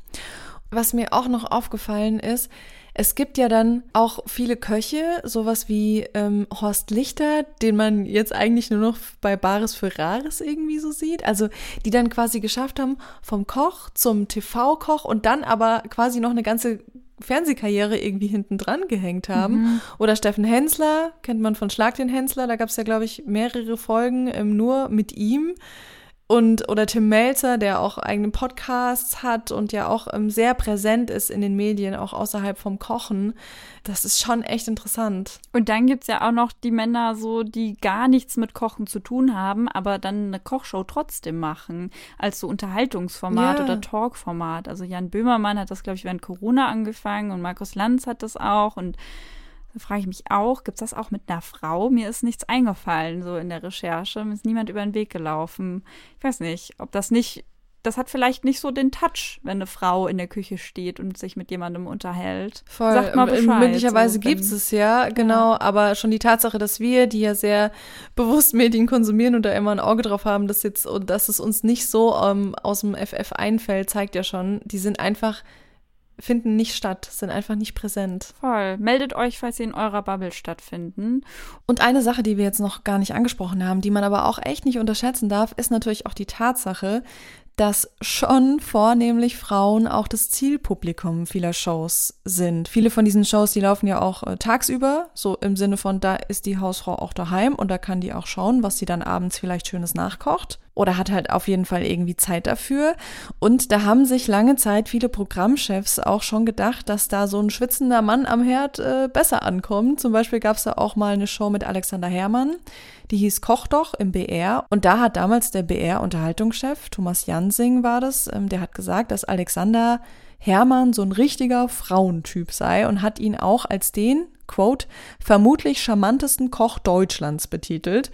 Was mir auch noch aufgefallen ist, es gibt ja dann auch viele Köche, sowas wie ähm, Horst Lichter, den man jetzt eigentlich nur noch bei Bares für Rares irgendwie so sieht. Also die dann quasi geschafft haben, vom Koch zum TV-Koch und dann aber quasi noch eine ganze Fernsehkarriere irgendwie hinten dran gehängt haben. Mhm. Oder Steffen Hensler, kennt man von Schlag den Hensler, da gab es ja, glaube ich, mehrere Folgen ähm, nur mit ihm. Und, oder Tim Melzer, der auch eigene Podcasts hat und ja auch ähm, sehr präsent ist in den Medien, auch außerhalb vom Kochen. Das ist schon echt interessant. Und dann gibt's ja auch noch die Männer so, die gar nichts mit Kochen zu tun haben, aber dann eine Kochshow trotzdem machen, als so Unterhaltungsformat ja. oder Talkformat. Also Jan Böhmermann hat das, glaube ich, während Corona angefangen und Markus Lanz hat das auch und da frage ich mich auch, gibt es das auch mit einer Frau? Mir ist nichts eingefallen, so in der Recherche. Mir ist niemand über den Weg gelaufen. Ich weiß nicht, ob das nicht, das hat vielleicht nicht so den Touch, wenn eine Frau in der Küche steht und sich mit jemandem unterhält. Voll. Sagt mal Bescheid. Möglicherweise so, gibt es ja, genau. Ja. Aber schon die Tatsache, dass wir, die ja sehr bewusst Medien konsumieren und da immer ein Auge drauf haben, dass jetzt, und dass es uns nicht so ähm, aus dem FF einfällt, zeigt ja schon, die sind einfach finden nicht statt, sind einfach nicht präsent. Voll. Meldet euch, falls sie in eurer Bubble stattfinden. Und eine Sache, die wir jetzt noch gar nicht angesprochen haben, die man aber auch echt nicht unterschätzen darf, ist natürlich auch die Tatsache, dass schon vornehmlich Frauen auch das Zielpublikum vieler Shows sind. Viele von diesen Shows, die laufen ja auch äh, tagsüber, so im Sinne von, da ist die Hausfrau auch daheim und da kann die auch schauen, was sie dann abends vielleicht Schönes nachkocht oder hat halt auf jeden Fall irgendwie Zeit dafür. Und da haben sich lange Zeit viele Programmchefs auch schon gedacht, dass da so ein schwitzender Mann am Herd äh, besser ankommt. Zum Beispiel gab es da auch mal eine Show mit Alexander Herrmann, die hieß Koch doch im BR. Und da hat damals der BR-Unterhaltungschef, Thomas Jansing war das, ähm, der hat gesagt, dass Alexander Hermann so ein richtiger Frauentyp sei und hat ihn auch als den, quote, vermutlich charmantesten Koch Deutschlands betitelt.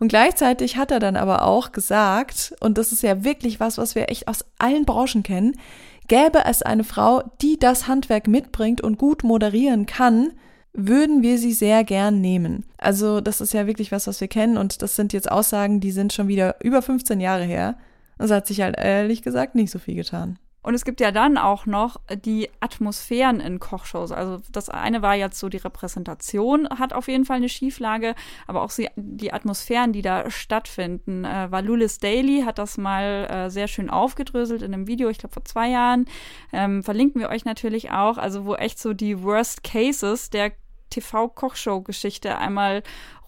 Und gleichzeitig hat er dann aber auch gesagt, und das ist ja wirklich was, was wir echt aus allen Branchen kennen, gäbe es eine Frau, die das Handwerk mitbringt und gut moderieren kann, würden wir sie sehr gern nehmen. Also das ist ja wirklich was, was wir kennen und das sind jetzt Aussagen, die sind schon wieder über 15 Jahre her. Und es hat sich halt ehrlich gesagt nicht so viel getan. Und es gibt ja dann auch noch die Atmosphären in Kochshows. Also das eine war jetzt so die Repräsentation, hat auf jeden Fall eine Schieflage, aber auch die Atmosphären, die da stattfinden. Äh, Valulis Daily hat das mal äh, sehr schön aufgedröselt in einem Video, ich glaube vor zwei Jahren. Ähm, verlinken wir euch natürlich auch. Also wo echt so die Worst Cases der TV-Kochshow-Geschichte einmal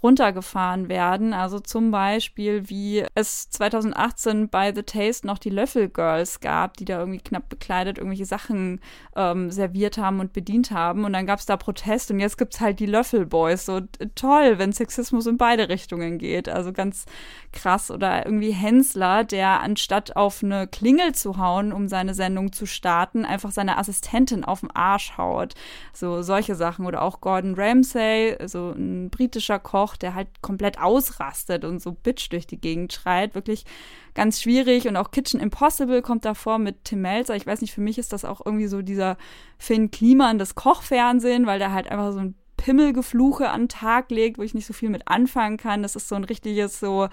runtergefahren werden. Also zum Beispiel, wie es 2018 bei The Taste noch die Löffel Girls gab, die da irgendwie knapp bekleidet irgendwelche Sachen ähm, serviert haben und bedient haben. Und dann gab es da Protest und jetzt gibt es halt die Löffel Boys. So toll, wenn Sexismus in beide Richtungen geht. Also ganz krass. Oder irgendwie Hensler, der anstatt auf eine Klingel zu hauen, um seine Sendung zu starten, einfach seine Assistentin auf den Arsch haut. So solche Sachen. Oder auch Gordon Ramsay, so ein britischer Koch, der halt komplett ausrastet und so Bitch durch die Gegend schreit. Wirklich ganz schwierig. Und auch Kitchen Impossible kommt davor mit Tim Melzer. Ich weiß nicht, für mich ist das auch irgendwie so dieser Finn Kliman des Kochfernsehen, weil der halt einfach so ein Pimmelgefluche an den Tag legt, wo ich nicht so viel mit anfangen kann. Das ist so ein richtiges so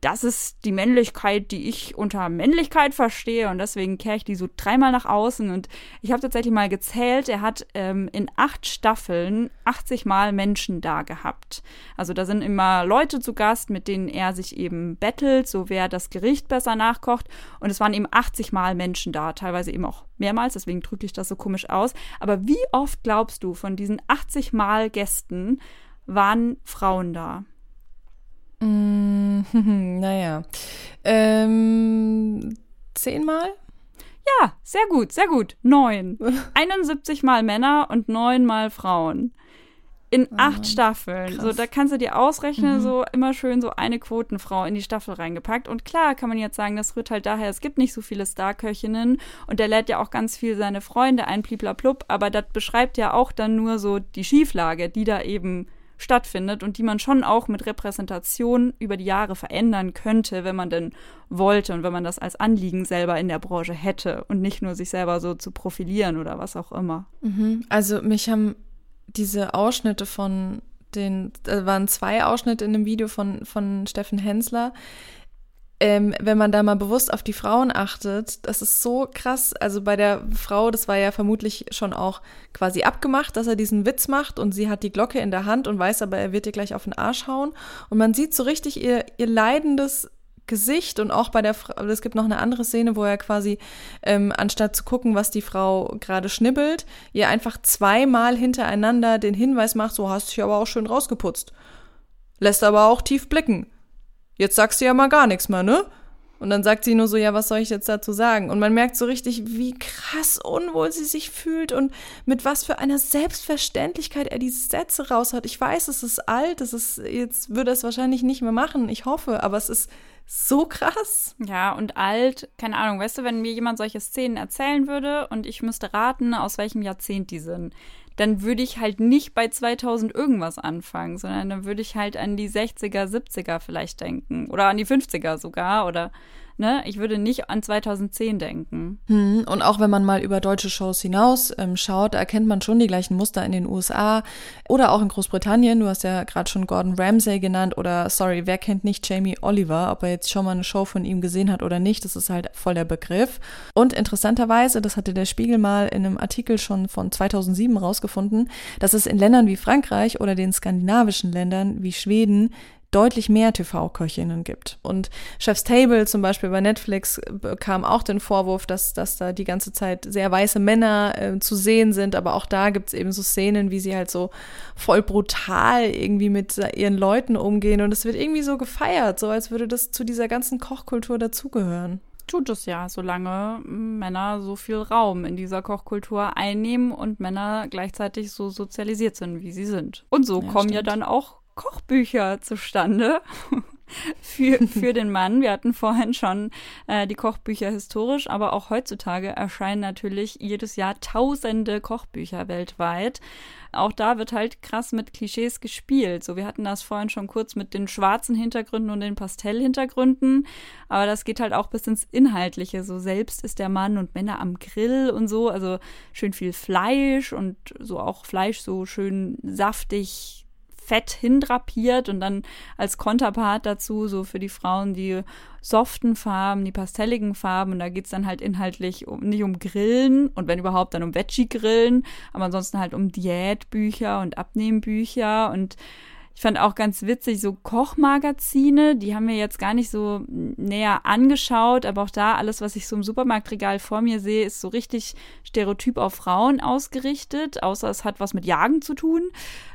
das ist die Männlichkeit, die ich unter Männlichkeit verstehe und deswegen kehre ich die so dreimal nach außen und ich habe tatsächlich mal gezählt, er hat ähm, in acht Staffeln 80 Mal Menschen da gehabt. Also da sind immer Leute zu Gast, mit denen er sich eben bettelt, so wer das Gericht besser nachkocht und es waren eben 80 Mal Menschen da, teilweise eben auch mehrmals, deswegen drücke ich das so komisch aus. Aber wie oft glaubst du von diesen 80 Mal Gästen waren Frauen da? Mm, naja. Ähm, zehnmal? Ja, sehr gut, sehr gut. Neun. 71 mal Männer und neun mal Frauen. In acht Staffeln. krass. So, da kannst du dir ausrechnen, Mhm. so immer schön so eine Quotenfrau in die Staffel reingepackt. Und klar kann man jetzt sagen, das rührt halt daher, es gibt nicht so viele Starköchinnen und der lädt ja auch ganz viel seine Freunde ein, bliblablub, aber das beschreibt ja auch dann nur so die Schieflage, die da eben stattfindet und die man schon auch mit Repräsentation über die Jahre verändern könnte, wenn man denn wollte und wenn man das als Anliegen selber in der Branche hätte und nicht nur sich selber so zu profilieren oder was auch immer. Mhm. Also mich haben diese Ausschnitte von den, da waren zwei Ausschnitte in dem Video von, von Steffen Hensler. Ähm, wenn man da mal bewusst auf die Frauen achtet, das ist so krass. Also bei der Frau, das war ja vermutlich schon auch quasi abgemacht, dass er diesen Witz macht und sie hat die Glocke in der Hand und weiß aber, er wird ihr gleich auf den Arsch hauen. Und man sieht so richtig ihr, ihr leidendes Gesicht und auch bei der Frau, es gibt noch eine andere Szene, wo er quasi, ähm, anstatt zu gucken, was die Frau gerade schnibbelt, ihr einfach zweimal hintereinander den Hinweis macht, so hast dich aber auch schön rausgeputzt. Lässt aber auch tief blicken. Jetzt sagst du ja mal gar nichts mehr, ne? Und dann sagt sie nur so, ja, was soll ich jetzt dazu sagen? Und man merkt so richtig, wie krass unwohl sie sich fühlt und mit was für einer Selbstverständlichkeit er diese Sätze raushaut. Ich weiß, es ist alt, es ist, jetzt würde es wahrscheinlich nicht mehr machen, ich hoffe, aber es ist so krass. Ja, und alt, keine Ahnung, weißt du, wenn mir jemand solche Szenen erzählen würde und ich müsste raten, aus welchem Jahrzehnt die sind, dann würde ich halt nicht bei 2000 irgendwas anfangen, sondern dann würde ich halt an die 60er, 70er vielleicht denken oder an die 50er sogar oder ne, ich würde nicht an 2010 denken. Hm, Und auch wenn man mal über deutsche Shows hinaus ähm, schaut, erkennt man schon die gleichen Muster in den USA oder auch in Großbritannien. Du hast ja gerade schon Gordon Ramsay genannt oder, sorry, wer kennt nicht Jamie Oliver, ob er jetzt schon mal eine Show von ihm gesehen hat oder nicht, das ist halt voll der Begriff. Und interessanterweise, das hatte der Spiegel mal in einem Artikel schon von 2007 rausgefunden, dass es in Ländern wie Frankreich oder den skandinavischen Ländern wie Schweden deutlich mehr TV-Köchinnen gibt. Und Chef's Table zum Beispiel bei Netflix bekam auch den Vorwurf, dass, dass da die ganze Zeit sehr weiße Männer äh, zu sehen sind, aber auch da gibt es eben so Szenen, wie sie halt so voll brutal irgendwie mit ihren Leuten umgehen und es wird irgendwie so gefeiert, so als würde das zu dieser ganzen Kochkultur dazugehören. Tut es ja, solange Männer so viel Raum in dieser Kochkultur einnehmen und Männer gleichzeitig so sozialisiert sind, wie sie sind. Und so Ja, kommen ja stimmt. dann auch Kochbücher zustande für, für den Mann. Wir hatten vorhin schon äh, die Kochbücher historisch, aber auch heutzutage erscheinen natürlich jedes Jahr tausende Kochbücher weltweit. Auch da wird halt krass mit Klischees gespielt. So, wir hatten das vorhin schon kurz mit den schwarzen Hintergründen und den Pastellhintergründen, aber das geht halt auch bis ins Inhaltliche. So selbst ist der Mann und Männer am Grill und so, also schön viel Fleisch und so auch Fleisch so schön saftig fett hindrapiert und dann als Konterpart dazu so für die Frauen die soften Farben, die pastelligen Farben. Und da geht's dann halt inhaltlich um, nicht um Grillen und wenn überhaupt dann um Veggie-Grillen, aber ansonsten halt um Diätbücher und Abnehmbücher. Und ich fand auch ganz witzig, so Kochmagazine, die haben wir jetzt gar nicht so näher angeschaut, aber auch da alles, was ich so im Supermarktregal vor mir sehe, ist so richtig stereotyp auf Frauen ausgerichtet, außer es hat was mit Jagen zu tun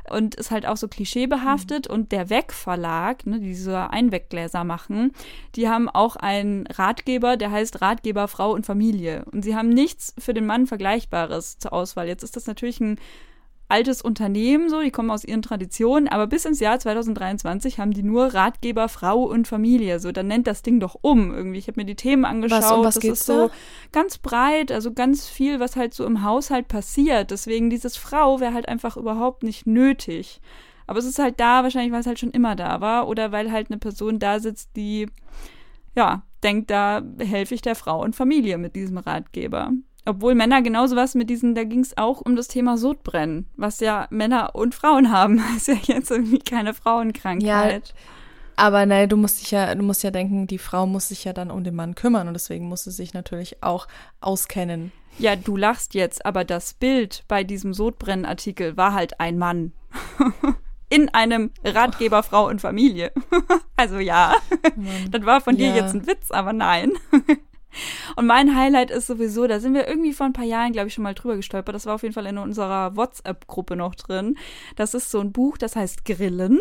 und ist halt auch so klischeebehaftet. Und der Weg-Verlag, ne, die diese Einweggläser machen, die haben auch einen Ratgeber, der heißt Ratgeber Frau und Familie. Und sie haben nichts für den Mann Vergleichbares zur Auswahl. Jetzt ist das natürlich ein altes Unternehmen, so, die kommen aus ihren Traditionen, aber bis ins Jahr 2023 haben die nur Ratgeber Frau und Familie. So, dann nennt das Ding doch um irgendwie. Ich habe mir die Themen angeschaut. Was, um was das geht's ist so da? ganz breit, also ganz viel, was halt so im Haushalt passiert. Deswegen dieses Frau wäre halt einfach überhaupt nicht nötig. Aber es ist halt da, wahrscheinlich, weil es halt schon immer da war oder weil halt eine Person da sitzt, die, ja, denkt, da helfe ich der Frau und Familie mit diesem Ratgeber. Obwohl Männer genauso was mit diesen, da ging es auch um das Thema Sodbrennen, was ja Männer und Frauen haben. ist ja jetzt irgendwie keine Frauenkrankheit. Aber nein, du musst dich ja, du musst ja denken, die Frau muss sich ja dann um den Mann kümmern und deswegen muss sie sich natürlich auch auskennen. Ja, du lachst jetzt, aber das Bild bei diesem Sodbrennartikel war halt ein Mann. In einem Ratgeber Frau und Familie. also ja, das war von dir Ja. jetzt ein Witz, aber nein. Und mein Highlight ist sowieso, da sind wir irgendwie vor ein paar Jahren, glaube ich, schon mal drüber gestolpert. Das war auf jeden Fall in unserer WhatsApp-Gruppe noch drin. Das ist so ein Buch, das heißt Grillen.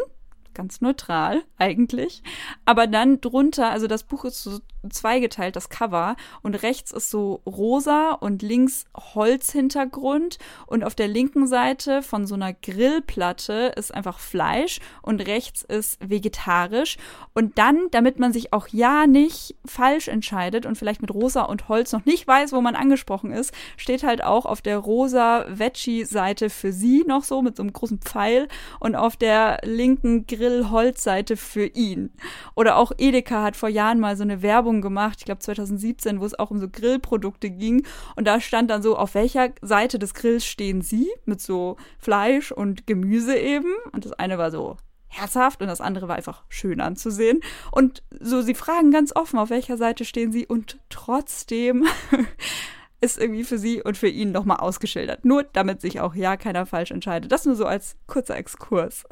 Ganz neutral eigentlich. Aber dann drunter, also das Buch ist so zweigeteilt, das Cover. Und rechts ist so rosa und links Holzhintergrund. Und auf der linken Seite von so einer Grillplatte ist einfach Fleisch und rechts ist vegetarisch. Und dann, damit man sich auch ja nicht falsch entscheidet und vielleicht mit rosa und Holz noch nicht weiß, wo man angesprochen ist, steht halt auch auf der rosa Veggie-Seite für sie noch so mit so einem großen Pfeil und auf der linken Grill-Holz-Seite für ihn. Oder auch Edeka hat vor Jahren mal so eine Werbung gemacht, ich glaube 2017, wo es auch um so Grillprodukte ging. Und da stand dann so, auf welcher Seite des Grills stehen sie? Mit so Fleisch und Gemüse eben. Und das eine war so herzhaft und das andere war einfach schön anzusehen. Und so, sie fragen ganz offen, auf welcher Seite stehen sie und trotzdem ist irgendwie für sie und für ihn nochmal ausgeschildert. Nur damit sich auch ja keiner falsch entscheidet. Das nur so als kurzer Exkurs.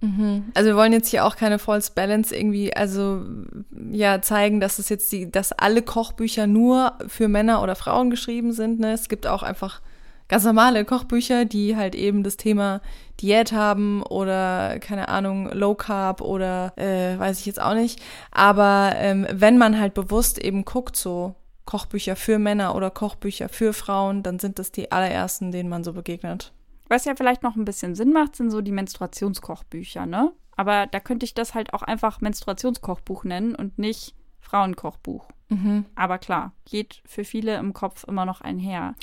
Mhm. Also wir wollen jetzt hier auch keine False Balance irgendwie, also ja, zeigen, dass es jetzt die, dass alle Kochbücher nur für Männer oder Frauen geschrieben sind. Ne? Es gibt auch einfach ganz normale Kochbücher, die halt eben das Thema Diät haben oder keine Ahnung, Low Carb oder äh, weiß ich jetzt auch nicht. Aber ähm, wenn man halt bewusst eben guckt, so Kochbücher für Männer oder Kochbücher für Frauen, dann sind das die allerersten, denen man so begegnet. Was ja vielleicht noch ein bisschen Sinn macht, sind so die Menstruationskochbücher, ne? Aber da könnte ich das halt auch einfach Menstruationskochbuch nennen und nicht Frauenkochbuch. Mhm. Aber klar, geht für viele im Kopf immer noch einher.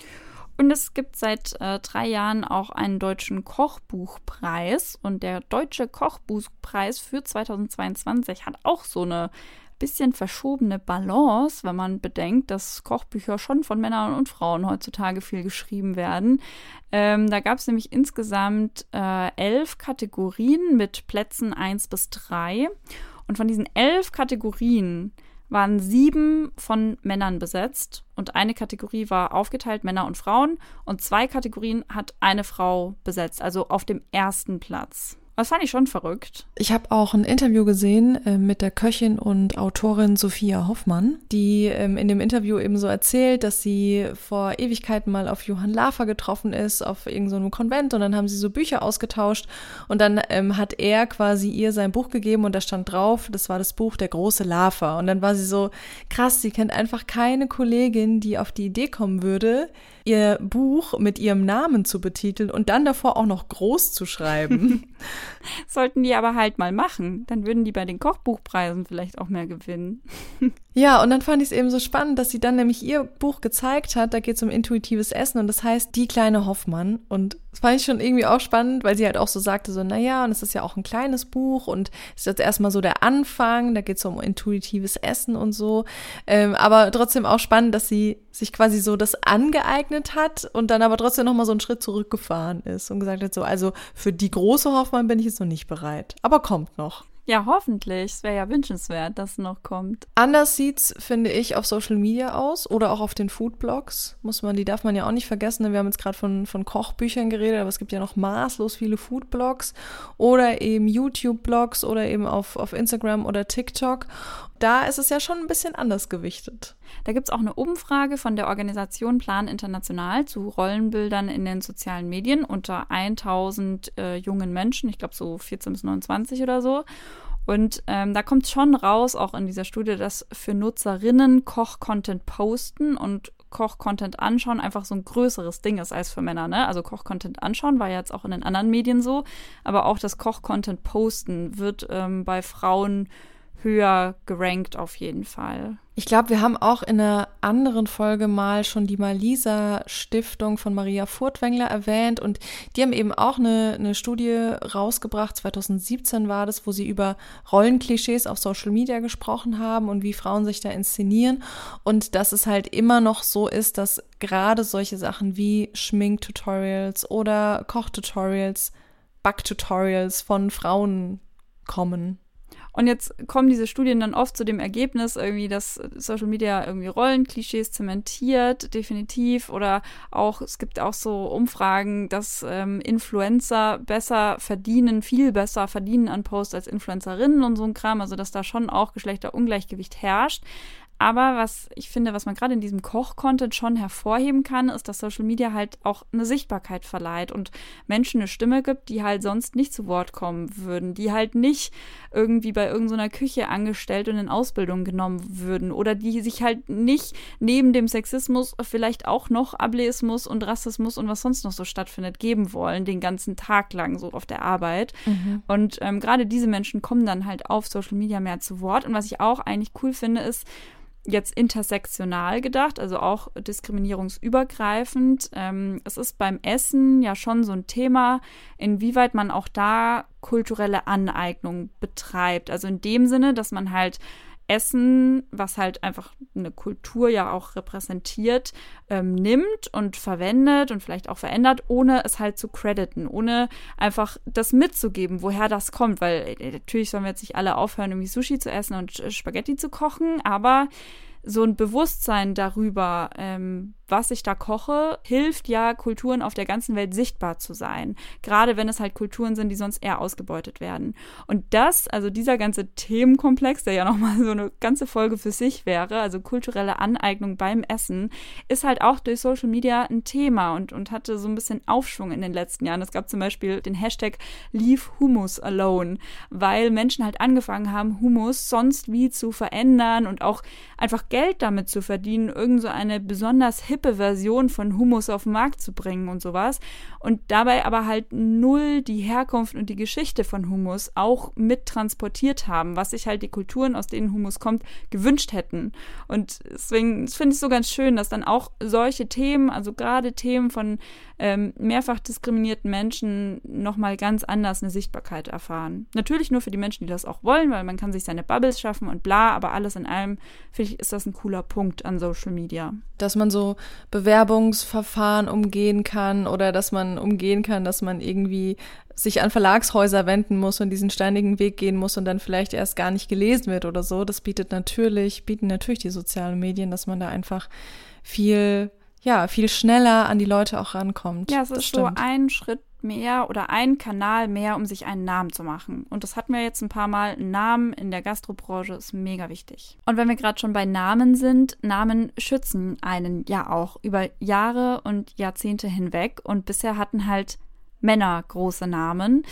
Und es gibt seit äh, drei Jahren auch einen deutschen Kochbuchpreis. Und der Deutsche Kochbuchpreis für 2022 hat auch so eine bisschen verschobene Balance, wenn man bedenkt, dass Kochbücher schon von Männern und Frauen heutzutage viel geschrieben werden. Ähm, da gab es nämlich insgesamt äh, elf Kategorien mit Plätzen 1 bis 3. Und von diesen elf Kategorien waren sieben von Männern besetzt und eine Kategorie war aufgeteilt Männer und Frauen und zwei Kategorien hat eine Frau besetzt, also auf dem ersten Platz. Das fand ich schon verrückt. Ich habe auch ein Interview gesehen äh, mit der Köchin und Autorin Sophia Hoffmann, die ähm, in dem Interview eben so erzählt, dass sie vor Ewigkeiten mal auf Johann Lafer getroffen ist, auf irgendeinem so Konvent und dann haben sie so Bücher ausgetauscht und dann ähm, hat er quasi ihr sein Buch gegeben und da stand drauf, das war das Buch Der große Lafer und dann war sie so, krass, sie kennt einfach keine Kollegin, die auf die Idee kommen würde, ihr Buch mit ihrem Namen zu betiteln und dann davor auch noch groß zu schreiben. Sollten die aber halt mal machen. Dann würden die bei den Kochbuchpreisen vielleicht auch mehr gewinnen. Ja, und dann fand ich es eben so spannend, dass sie dann nämlich ihr Buch gezeigt hat. Da geht es um intuitives Essen und das heißt Die kleine Hoffmann. Und das fand ich schon irgendwie auch spannend, weil sie halt auch so sagte, so, naja, und es ist ja auch ein kleines Buch und es ist jetzt erstmal so der Anfang, da geht es um intuitives Essen und so. Ähm, aber trotzdem auch spannend, dass sie sich quasi so das angeeignet hat und dann aber trotzdem nochmal so einen Schritt zurückgefahren ist und gesagt hat, so, also für die große Hoffmann bin ich jetzt noch nicht bereit. Aber kommt noch. Ja, hoffentlich. Es wäre ja wünschenswert, dass es noch kommt. Anders sieht's, finde ich, auf Social Media aus oder auch auf den Foodblogs. Muss man, die darf man ja auch nicht vergessen. Denn wir haben jetzt gerade von, von Kochbüchern geredet, aber es gibt ja noch maßlos viele Foodblogs oder eben YouTube-Blogs oder eben auf, auf Instagram oder TikTok. Da ist es ja schon ein bisschen anders gewichtet. Da gibt es auch eine Umfrage von der Organisation Plan International zu Rollenbildern in den sozialen Medien unter 1000 äh, jungen Menschen, ich glaube so 14 bis 29 oder so. Und ähm, da kommt schon raus, auch in dieser Studie, dass für Nutzerinnen Koch-Content posten und Koch-Content anschauen einfach so ein größeres Ding ist als für Männer. Ne? Also Koch-Content anschauen war jetzt auch in den anderen Medien so, aber auch das Koch-Content posten wird ähm, bei Frauen höher gerankt auf jeden Fall. Ich glaube, wir haben auch in einer anderen Folge mal schon die Malisa Stiftung von Maria Furtwängler erwähnt und die haben eben auch eine, eine Studie rausgebracht, 2017 war das, wo sie über Rollenklischees auf Social Media gesprochen haben und wie Frauen sich da inszenieren und dass es halt immer noch so ist, dass gerade solche Sachen wie Schminktutorials oder Kochtutorials, Backtutorials von Frauen kommen. Und jetzt kommen diese Studien dann oft zu dem Ergebnis, irgendwie, dass Social Media irgendwie Rollenklischees zementiert, definitiv. Oder auch, es gibt auch so Umfragen, dass ähm, Influencer besser verdienen, viel besser verdienen an Posts als Influencerinnen und so ein Kram. Also, dass da schon auch Geschlechterungleichgewicht herrscht. Aber was ich finde, was man gerade in diesem Koch-Content schon hervorheben kann, ist, dass Social Media halt auch eine Sichtbarkeit verleiht und Menschen eine Stimme gibt, die halt sonst nicht zu Wort kommen würden, die halt nicht irgendwie bei irgendeiner Küche angestellt und in Ausbildung genommen würden oder die sich halt nicht neben dem Sexismus vielleicht auch noch Ableismus und Rassismus und was sonst noch so stattfindet geben wollen, den ganzen Tag lang so auf der Arbeit. Mhm. Und ähm, gerade diese Menschen kommen dann halt auf Social Media mehr zu Wort. Und was ich auch eigentlich cool finde, ist, jetzt intersektional gedacht, also auch diskriminierungsübergreifend. Ähm, es ist beim Essen ja schon so ein Thema, inwieweit man auch da kulturelle Aneignung betreibt. Also in dem Sinne, dass man halt Essen, was halt einfach eine Kultur ja auch repräsentiert, ähm, nimmt und verwendet und vielleicht auch verändert, ohne es halt zu crediten, ohne einfach das mitzugeben, woher das kommt. Weil äh, natürlich sollen wir jetzt nicht alle aufhören, irgendwie Sushi zu essen und äh, Spaghetti zu kochen, aber so ein Bewusstsein darüber, ähm, was ich da koche, hilft ja, Kulturen auf der ganzen Welt sichtbar zu sein. Gerade wenn es halt Kulturen sind, die sonst eher ausgebeutet werden. Und das, also dieser ganze Themenkomplex, der ja nochmal so eine ganze Folge für sich wäre, also kulturelle Aneignung beim Essen, ist halt auch durch Social Media ein Thema und, und hatte so ein bisschen Aufschwung in den letzten Jahren. Es gab zum Beispiel den Hashtag Leave Hummus Alone, weil Menschen halt angefangen haben, Hummus sonst wie zu verändern und auch einfach Geld damit zu verdienen, irgend so eine besonders hippe Version von Hummus auf den Markt zu bringen und sowas. Und dabei aber halt null die Herkunft und die Geschichte von Hummus auch mit transportiert haben, was sich halt die Kulturen, aus denen Hummus kommt, gewünscht hätten. Und deswegen finde ich es so ganz schön, dass dann auch solche Themen, also gerade Themen von ähm, mehrfach diskriminierten Menschen nochmal ganz anders eine Sichtbarkeit erfahren. Natürlich nur für die Menschen, die das auch wollen, weil man kann sich seine Bubbles schaffen und bla, aber alles in allem, finde ich, ist das ein cooler Punkt an Social Media. Dass man so Bewerbungsverfahren umgehen kann oder dass man umgehen kann, dass man irgendwie sich an Verlagshäuser wenden muss und diesen steinigen Weg gehen muss und dann vielleicht erst gar nicht gelesen wird oder so. Das bietet natürlich, bieten natürlich die sozialen Medien, dass man da einfach viel ja, viel schneller an die Leute auch rankommt. Ja, es ist so ein Schritt mehr oder ein Kanal mehr, um sich einen Namen zu machen. Und das hatten wir jetzt ein paar Mal. Namen in der Gastrobranche ist mega wichtig. Und wenn wir gerade schon bei Namen sind, Namen schützen einen ja auch über Jahre und Jahrzehnte hinweg. Und bisher hatten halt Männer große Namen.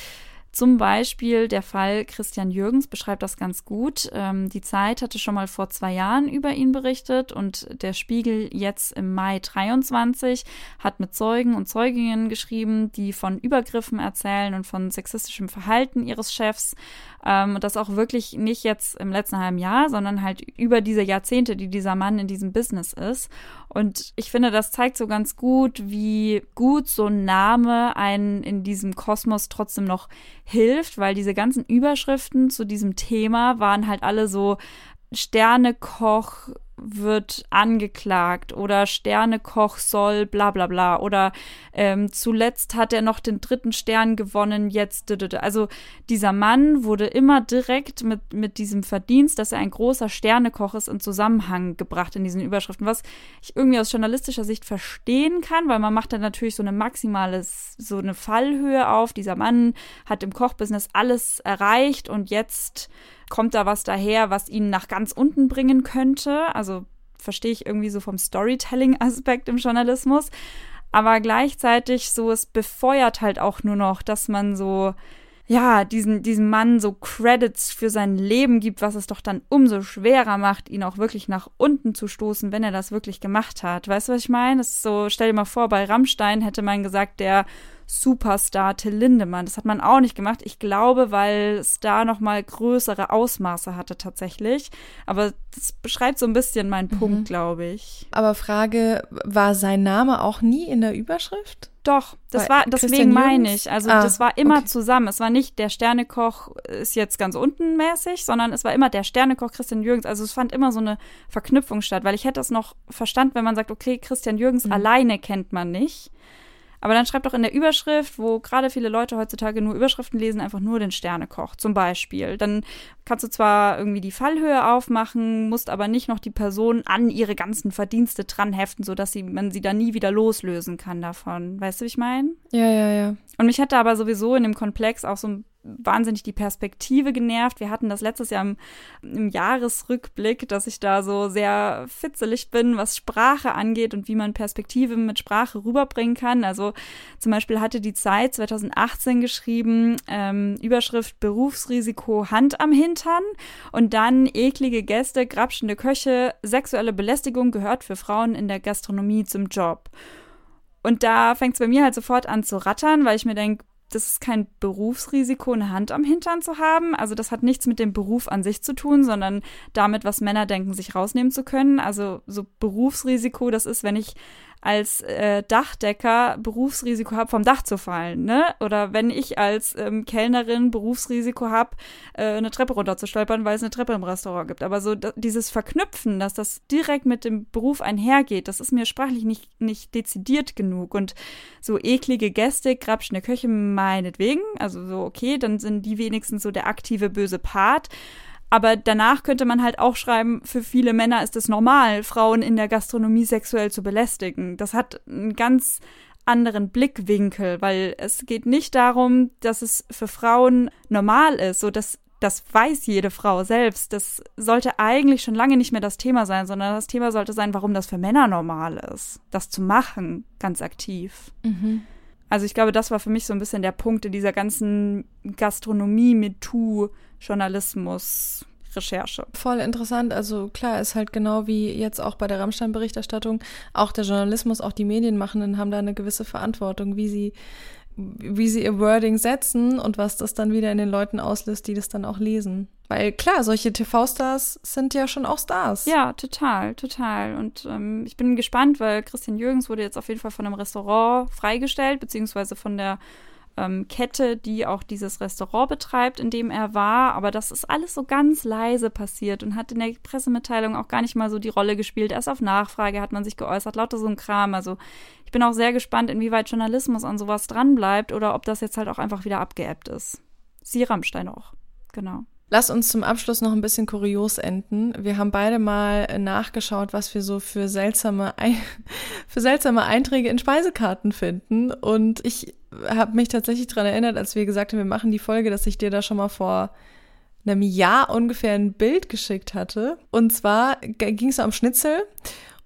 Zum Beispiel der Fall Christian Jürgens beschreibt das ganz gut. Ähm, die Zeit hatte schon mal vor zwei Jahren über ihn berichtet und der Spiegel jetzt im Mai 23 hat mit Zeugen und Zeuginnen geschrieben, die von Übergriffen erzählen und von sexistischem Verhalten ihres Chefs. Ähm, und das auch wirklich nicht jetzt im letzten halben Jahr, sondern halt über diese Jahrzehnte, die dieser Mann in diesem Business ist. Und ich finde, das zeigt so ganz gut, wie gut so ein Name einen in diesem Kosmos trotzdem noch hilft, weil diese ganzen Überschriften zu diesem Thema waren halt alle so Sternekoch wird angeklagt oder Sternekoch soll bla bla bla oder ähm, zuletzt hat er noch den dritten Stern gewonnen, jetzt. Also dieser Mann wurde immer direkt mit, mit diesem Verdienst, dass er ein großer Sternekoch ist, in Zusammenhang gebracht in diesen Überschriften, was ich irgendwie aus journalistischer Sicht verstehen kann, weil man macht dann natürlich so eine maximale, so eine Fallhöhe auf. Dieser Mann hat im Kochbusiness alles erreicht und jetzt kommt da was daher, was ihn nach ganz unten bringen könnte. Also verstehe ich irgendwie so vom Storytelling-Aspekt im Journalismus. Aber gleichzeitig so, es befeuert halt auch nur noch, dass man so, ja, diesen, diesem Mann so Credits für sein Leben gibt, was es doch dann umso schwerer macht, ihn auch wirklich nach unten zu stoßen, wenn er das wirklich gemacht hat. Weißt du, was ich meine? Das ist so, stell dir mal vor, bei Rammstein hätte man gesagt, der Superstar Till Lindemann. Das hat man auch nicht gemacht. Ich glaube, weil es da noch mal größere Ausmaße hatte tatsächlich. Aber das beschreibt so ein bisschen meinen mhm. Punkt, glaube ich. Aber Frage, war sein Name auch nie in der Überschrift? Doch, das war, deswegen meine ich. Also ah, das war immer okay. zusammen. Es war nicht der Sternekoch ist jetzt ganz unten mäßig, sondern es war immer der Sternekoch Christian Jürgens. Also es fand immer so eine Verknüpfung statt, weil ich hätte das noch verstanden, wenn man sagt, okay, Christian Jürgens mhm. alleine kennt man nicht. Aber dann schreibt doch in der Überschrift, wo gerade viele Leute heutzutage nur Überschriften lesen, einfach nur den Sternekoch zum Beispiel. Dann kannst du zwar irgendwie die Fallhöhe aufmachen, musst aber nicht noch die Person an ihre ganzen Verdienste dran heften, sodass sie, man sie da nie wieder loslösen kann davon. Weißt du, wie ich meine? Ja, ja, ja. Und mich hätte aber sowieso in dem Komplex auch so ein wahnsinnig die Perspektive genervt. Wir hatten das letztes Jahr im, im Jahresrückblick, dass ich da so sehr fitzelig bin, was Sprache angeht und wie man Perspektive mit Sprache rüberbringen kann. Also zum Beispiel hatte die Zeit 2018 geschrieben, ähm, Überschrift Berufsrisiko Hand am Hintern und dann eklige Gäste, grapschende Köche, sexuelle Belästigung gehört für Frauen in der Gastronomie zum Job. Und da fängt es bei mir halt sofort an zu rattern, weil ich mir denke, das ist kein Berufsrisiko, eine Hand am Hintern zu haben. Also das hat nichts mit dem Beruf an sich zu tun, sondern damit, was Männer denken, sich rausnehmen zu können. Also so Berufsrisiko, das ist, wenn ich als äh, Dachdecker Berufsrisiko habe, vom Dach zu fallen, ne? Oder wenn ich als ähm, Kellnerin Berufsrisiko habe, äh, eine Treppe runterzustolpern, weil es eine Treppe im Restaurant gibt. Aber so dieses Verknüpfen, dass das direkt mit dem Beruf einhergeht, das ist mir sprachlich nicht, nicht dezidiert genug. Und so eklige Gäste, grapschende Köche meinetwegen, also so okay, dann sind die wenigstens so der aktive böse Part. Aber danach könnte man halt auch schreiben, für viele Männer ist es normal, Frauen in der Gastronomie sexuell zu belästigen. Das hat einen ganz anderen Blickwinkel, weil es geht nicht darum, dass es für Frauen normal ist, so dass das weiß jede Frau selbst. Das sollte eigentlich schon lange nicht mehr das Thema sein, sondern das Thema sollte sein, warum das für Männer normal ist, das zu machen, ganz aktiv. Mhm. Also ich glaube, das war für mich so ein bisschen der Punkt in dieser ganzen Gastronomie-MeToo-Journalismus. Recherche. Voll interessant. Also klar, ist halt genau wie jetzt auch bei der Rammstein-Berichterstattung, auch der Journalismus, auch die Medienmachenden haben da eine gewisse Verantwortung, wie sie wie sie ihr Wording setzen und was das dann wieder in den Leuten auslöst, die das dann auch lesen. Weil klar, solche TV-Stars sind ja schon auch Stars. Ja, total, total. Und ähm, ich bin gespannt, weil Christian Jürgens wurde jetzt auf jeden Fall von einem Restaurant freigestellt, beziehungsweise von der ähm, Kette, die auch dieses Restaurant betreibt, in dem er war. Aber das ist alles so ganz leise passiert und hat in der Pressemitteilung auch gar nicht mal so die Rolle gespielt. Erst auf Nachfrage hat man sich geäußert, lauter so ein Kram. Also ich bin auch sehr gespannt, inwieweit Journalismus an sowas dranbleibt oder ob das jetzt halt auch einfach wieder abgeebbt ist. Sie Rammstein auch. Genau. Lass uns zum Abschluss noch ein bisschen kurios enden. Wir haben beide mal nachgeschaut, was wir so für seltsame, für seltsame Einträge in Speisekarten finden. Und ich habe mich tatsächlich daran erinnert, als wir gesagt haben, wir machen die Folge, dass ich dir da schon mal vor einem Jahr ungefähr ein Bild geschickt hatte. Und zwar ging es um Schnitzel.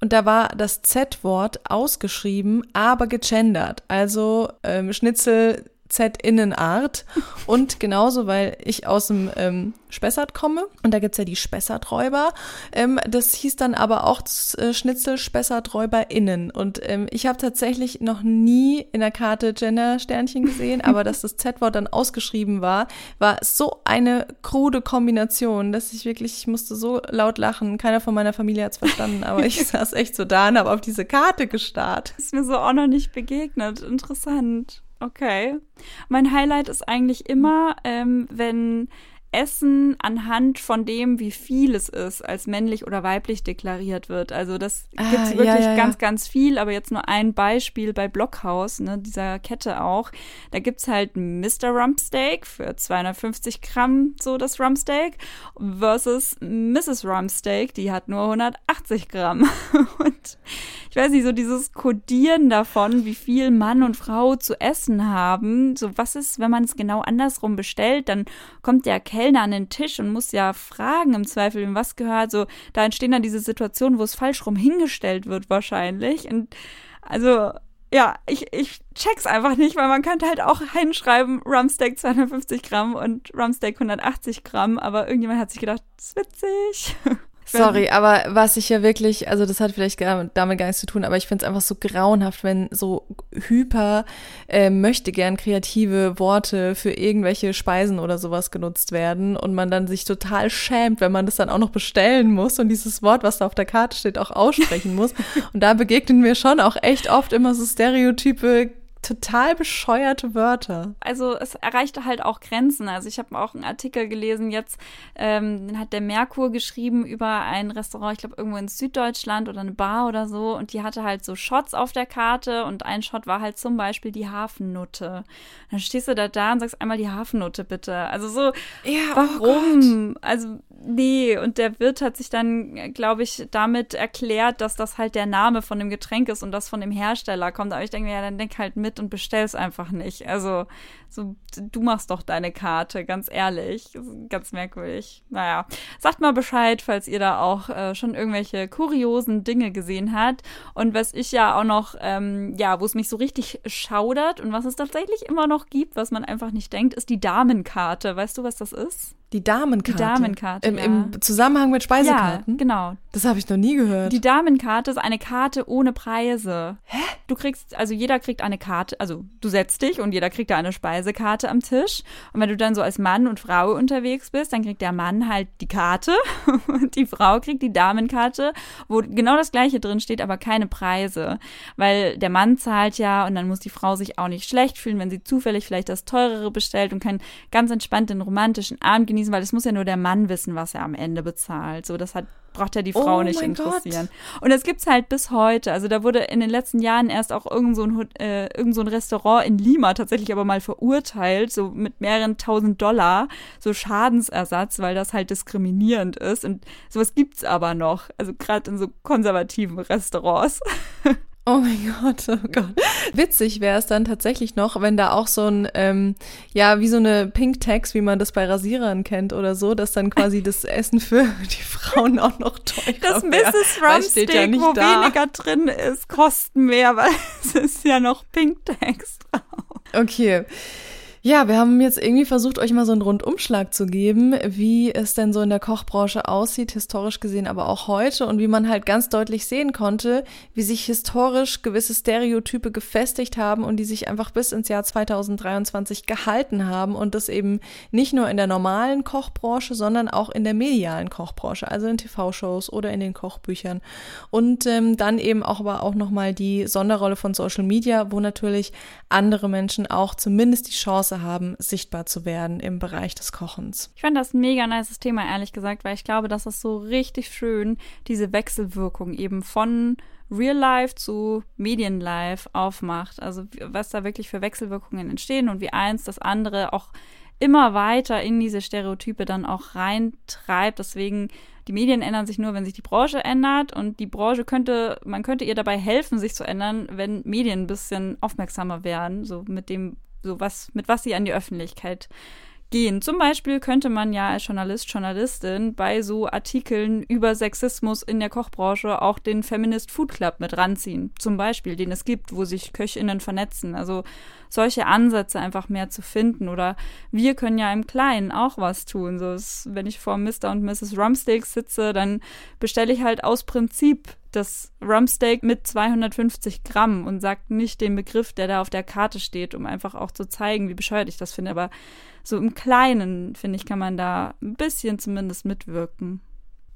Und da war das Z-Wort ausgeschrieben, aber gegendert. Also ähm, Schnitzel Z-Innenart. Und genauso, weil ich aus dem ähm, Spessart komme und da gibt's ja die Spessarträuber. Ähm, das hieß dann aber auch äh, Schnitzel SpessarträuberInnen. Und ähm, ich habe tatsächlich noch nie in der Karte Gender-Sternchen gesehen, aber dass das Z-Wort dann ausgeschrieben war, war so eine krude Kombination, dass ich wirklich, ich musste so laut lachen. Keiner von meiner Familie hat's verstanden, aber ich saß echt so da und habe auf diese Karte gestarrt. Das ist mir so auch noch nicht begegnet. Interessant. Okay. Mein Highlight ist eigentlich immer, ähm, wenn Essen anhand von dem, wie viel es ist, als männlich oder weiblich deklariert wird. Also das ah, gibt es wirklich ja, ja, ganz, ganz viel, aber jetzt nur ein Beispiel bei Blockhaus, ne, dieser Kette auch. Da gibt's halt Mr. Rumpsteak für 250 Gramm so das Rumpsteak versus Mrs. Rumpsteak, die hat nur 180 Gramm. Und ich weiß nicht, so dieses Kodieren davon, wie viel Mann und Frau zu essen haben. So, was ist, wenn man es genau andersrum bestellt? Dann kommt der Kellner an den Tisch und muss ja fragen im Zweifel, wem was gehört. So, da entstehen dann diese Situationen, wo es falsch rum hingestellt wird, wahrscheinlich. Und also, ja, ich, ich check's einfach nicht, weil man könnte halt auch hinschreiben, Rumsteak 250 Gramm und Rumsteak 180 Gramm, aber irgendjemand hat sich gedacht, das ist witzig. Sorry, aber was ich ja wirklich, also das hat vielleicht gar, damit gar nichts zu tun, aber ich finde es einfach so grauenhaft, wenn so hyper äh, möchte gern kreative Worte für irgendwelche Speisen oder sowas genutzt werden und man dann sich total schämt, wenn man das dann auch noch bestellen muss und dieses Wort, was da auf der Karte steht, auch aussprechen muss. Und da begegnen mir schon auch echt oft immer so Stereotype total bescheuerte Wörter. Also es erreichte halt auch Grenzen. Also ich habe auch einen Artikel gelesen, jetzt ähm, den hat der Merkur geschrieben über ein Restaurant, ich glaube irgendwo in Süddeutschland oder eine Bar oder so. Und die hatte halt so Shots auf der Karte und ein Shot war halt zum Beispiel die Hafennutte. Dann stehst du da da und sagst einmal die Hafennutte bitte. Also so, ja, oh warum? Oh also nee, und der Wirt hat sich dann, glaube ich, damit erklärt, dass das halt der Name von dem Getränk ist und das von dem Hersteller kommt. Aber ich denke mir, ja, dann denk halt mit und bestell's einfach nicht. Also So, du machst doch deine Karte, ganz ehrlich. Ganz merkwürdig. Naja, sagt mal Bescheid, falls ihr da auch äh, schon irgendwelche kuriosen Dinge gesehen habt. Und was ich ja auch noch, ähm, ja, wo es mich so richtig schaudert und was es tatsächlich immer noch gibt, was man einfach nicht denkt, ist die Damenkarte. Weißt du, was das ist? Die Damenkarte. Die Damenkarte. Im, ja. Im Zusammenhang mit Speisekarten? Ja, genau. Das habe ich noch nie gehört. Die Damenkarte ist eine Karte ohne Preise. Hä? Du kriegst, also jeder kriegt eine Karte, also du setzt dich und jeder kriegt da eine Speisekarte am Tisch. Und wenn du dann so als Mann und Frau unterwegs bist, dann kriegt der Mann halt die Karte und die Frau kriegt die Damenkarte, wo genau das Gleiche drin steht, aber keine Preise. Weil der Mann zahlt ja und dann muss die Frau sich auch nicht schlecht fühlen, wenn sie zufällig vielleicht das Teurere bestellt und kann ganz entspannt den romantischen Abend genießen weil es muss ja nur der Mann wissen, was er am Ende bezahlt. So, das hat braucht ja die Frau Oh nicht interessieren. Und das gibt's halt bis heute. Also da wurde in den letzten Jahren erst auch irgend so ein, äh, irgend so ein Restaurant in Lima tatsächlich aber mal verurteilt, so mit mehreren tausend Dollar, so Schadensersatz, weil das halt diskriminierend ist. Und sowas gibt's aber noch. Also gerade in so konservativen Restaurants. Oh mein Gott, oh Gott. Witzig wäre es dann tatsächlich noch, wenn da auch so ein, ähm, ja, wie so eine Pink Tax, wie man das bei Rasierern kennt oder so, dass dann quasi das Essen für die Frauen auch noch teurer Das wär, Mrs. Rumsteak, ja wo da. weniger drin ist, kosten mehr, weil es ist ja noch Pink Text drauf. Okay. Ja, wir haben jetzt irgendwie versucht, euch mal so einen Rundumschlag zu geben, wie es denn so in der Kochbranche aussieht, historisch gesehen, aber auch heute und wie man halt ganz deutlich sehen konnte, wie sich historisch gewisse Stereotype gefestigt haben und die sich einfach bis ins Jahr 2023 gehalten haben und das eben nicht nur in der normalen Kochbranche, sondern auch in der medialen Kochbranche, also in TV-Shows oder in den Kochbüchern. Und ähm, dann eben auch aber auch nochmal die Sonderrolle von Social Media, wo natürlich andere Menschen auch zumindest die Chance haben, sichtbar zu werden im Bereich des Kochens. Ich fand das ein mega nices Thema, ehrlich gesagt, weil ich glaube, dass es so richtig schön diese Wechselwirkung eben von Real Life zu Medienlife aufmacht. Also was da wirklich für Wechselwirkungen entstehen und wie eins das andere auch immer weiter in diese Stereotype dann auch reintreibt. Deswegen, die Medien ändern sich nur, wenn sich die Branche ändert und die Branche könnte, man könnte ihr dabei helfen, sich zu ändern, wenn Medien ein bisschen aufmerksamer werden, so mit dem, so was, mit was sie an die Öffentlichkeit gehen. Zum Beispiel könnte man ja als Journalist, Journalistin bei so Artikeln über Sexismus in der Kochbranche auch den Feminist Food Club mit ranziehen. Zum Beispiel, den es gibt, wo sich KöchInnen vernetzen. Also solche Ansätze einfach mehr zu finden. Oder wir können ja im Kleinen auch was tun. So wenn ich vor Mr. und Mrs. Rumsteak sitze, dann bestelle ich halt aus Prinzip das Rumsteak mit 250 Gramm und sagt nicht den Begriff, der da auf der Karte steht, um einfach auch zu zeigen, wie bescheuert ich das finde. Aber so im Kleinen, finde ich, kann man da ein bisschen zumindest mitwirken.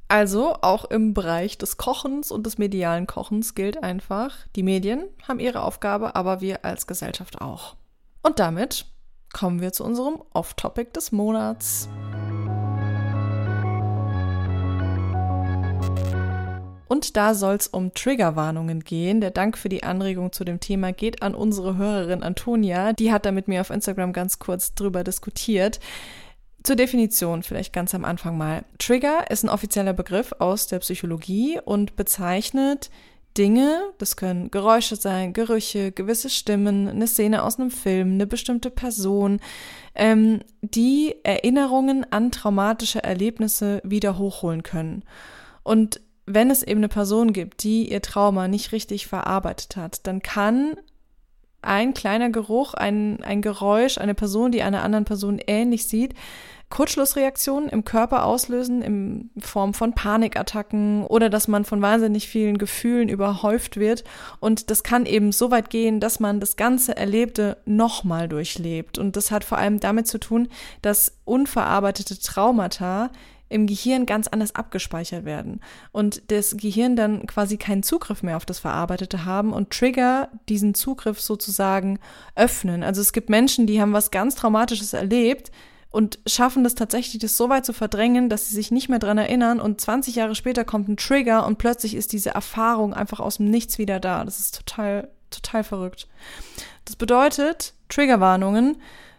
Also auch im Bereich des Kochens und des medialen Kochens gilt einfach, die Medien haben ihre Aufgabe, aber wir als Gesellschaft auch. Und damit kommen wir zu unserem Off-Topic des Monats. Und da soll es um Triggerwarnungen gehen. Der Dank für die Anregung zu dem Thema geht an unsere Hörerin Antonia. Die hat da mit mir auf Instagram ganz kurz drüber diskutiert. Zur Definition vielleicht ganz am Anfang mal. Trigger ist ein offizieller Begriff aus der Psychologie und bezeichnet Dinge, das können Geräusche sein, Gerüche, gewisse Stimmen, eine Szene aus einem Film, eine bestimmte Person, ähm, die Erinnerungen an traumatische Erlebnisse wieder hochholen können. Und wenn es eben eine Person gibt, die ihr Trauma nicht richtig verarbeitet hat, dann kann ein kleiner Geruch, ein, ein Geräusch, eine Person, die einer anderen Person ähnlich sieht, Kurzschlussreaktionen im Körper auslösen, in Form von Panikattacken oder dass man von wahnsinnig vielen Gefühlen überhäuft wird. Und das kann eben so weit gehen, dass man das ganze Erlebte nochmal durchlebt. Und das hat vor allem damit zu tun, dass unverarbeitete Traumata im Gehirn ganz anders abgespeichert werden und das Gehirn dann quasi keinen Zugriff mehr auf das Verarbeitete haben und Trigger diesen Zugriff sozusagen öffnen. Also es gibt Menschen, die haben was ganz Traumatisches erlebt und schaffen das tatsächlich, das so weit zu verdrängen, dass sie sich nicht mehr dran erinnern und 20 Jahre später kommt ein Trigger und plötzlich ist diese Erfahrung einfach aus dem Nichts wieder da. Das ist total, total verrückt. Das bedeutet, Triggerwarnungen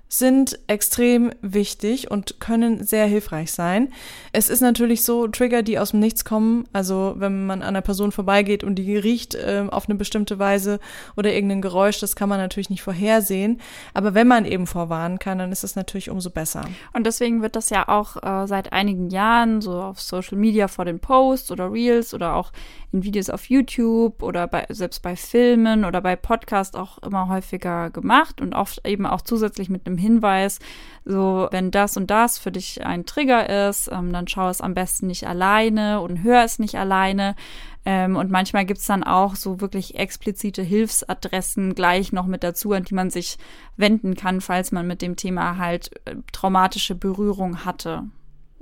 sind extrem wichtig und können sehr hilfreich sein. Es ist natürlich so, Trigger, die aus dem Nichts kommen, also wenn man an einer Person vorbeigeht und die riecht äh, auf eine bestimmte Weise oder irgendein Geräusch, das kann man natürlich nicht vorhersehen. Aber wenn man eben vorwarnen kann, dann ist es natürlich umso besser. Und deswegen wird das ja auch äh, seit einigen Jahren so auf Social Media vor den Posts oder Reels oder auch in Videos auf YouTube oder bei, selbst bei Filmen oder bei Podcasts auch immer häufiger gemacht und oft eben auch zusätzlich mit einem Hinweis, so wenn das und das für dich ein Trigger ist, ähm, dann schau es am besten nicht alleine und hör es nicht alleine. Ähm, und manchmal gibt's dann auch so wirklich explizite Hilfsadressen gleich noch mit dazu, an die man sich wenden kann, falls man mit dem Thema halt äh, traumatische Berührung hatte.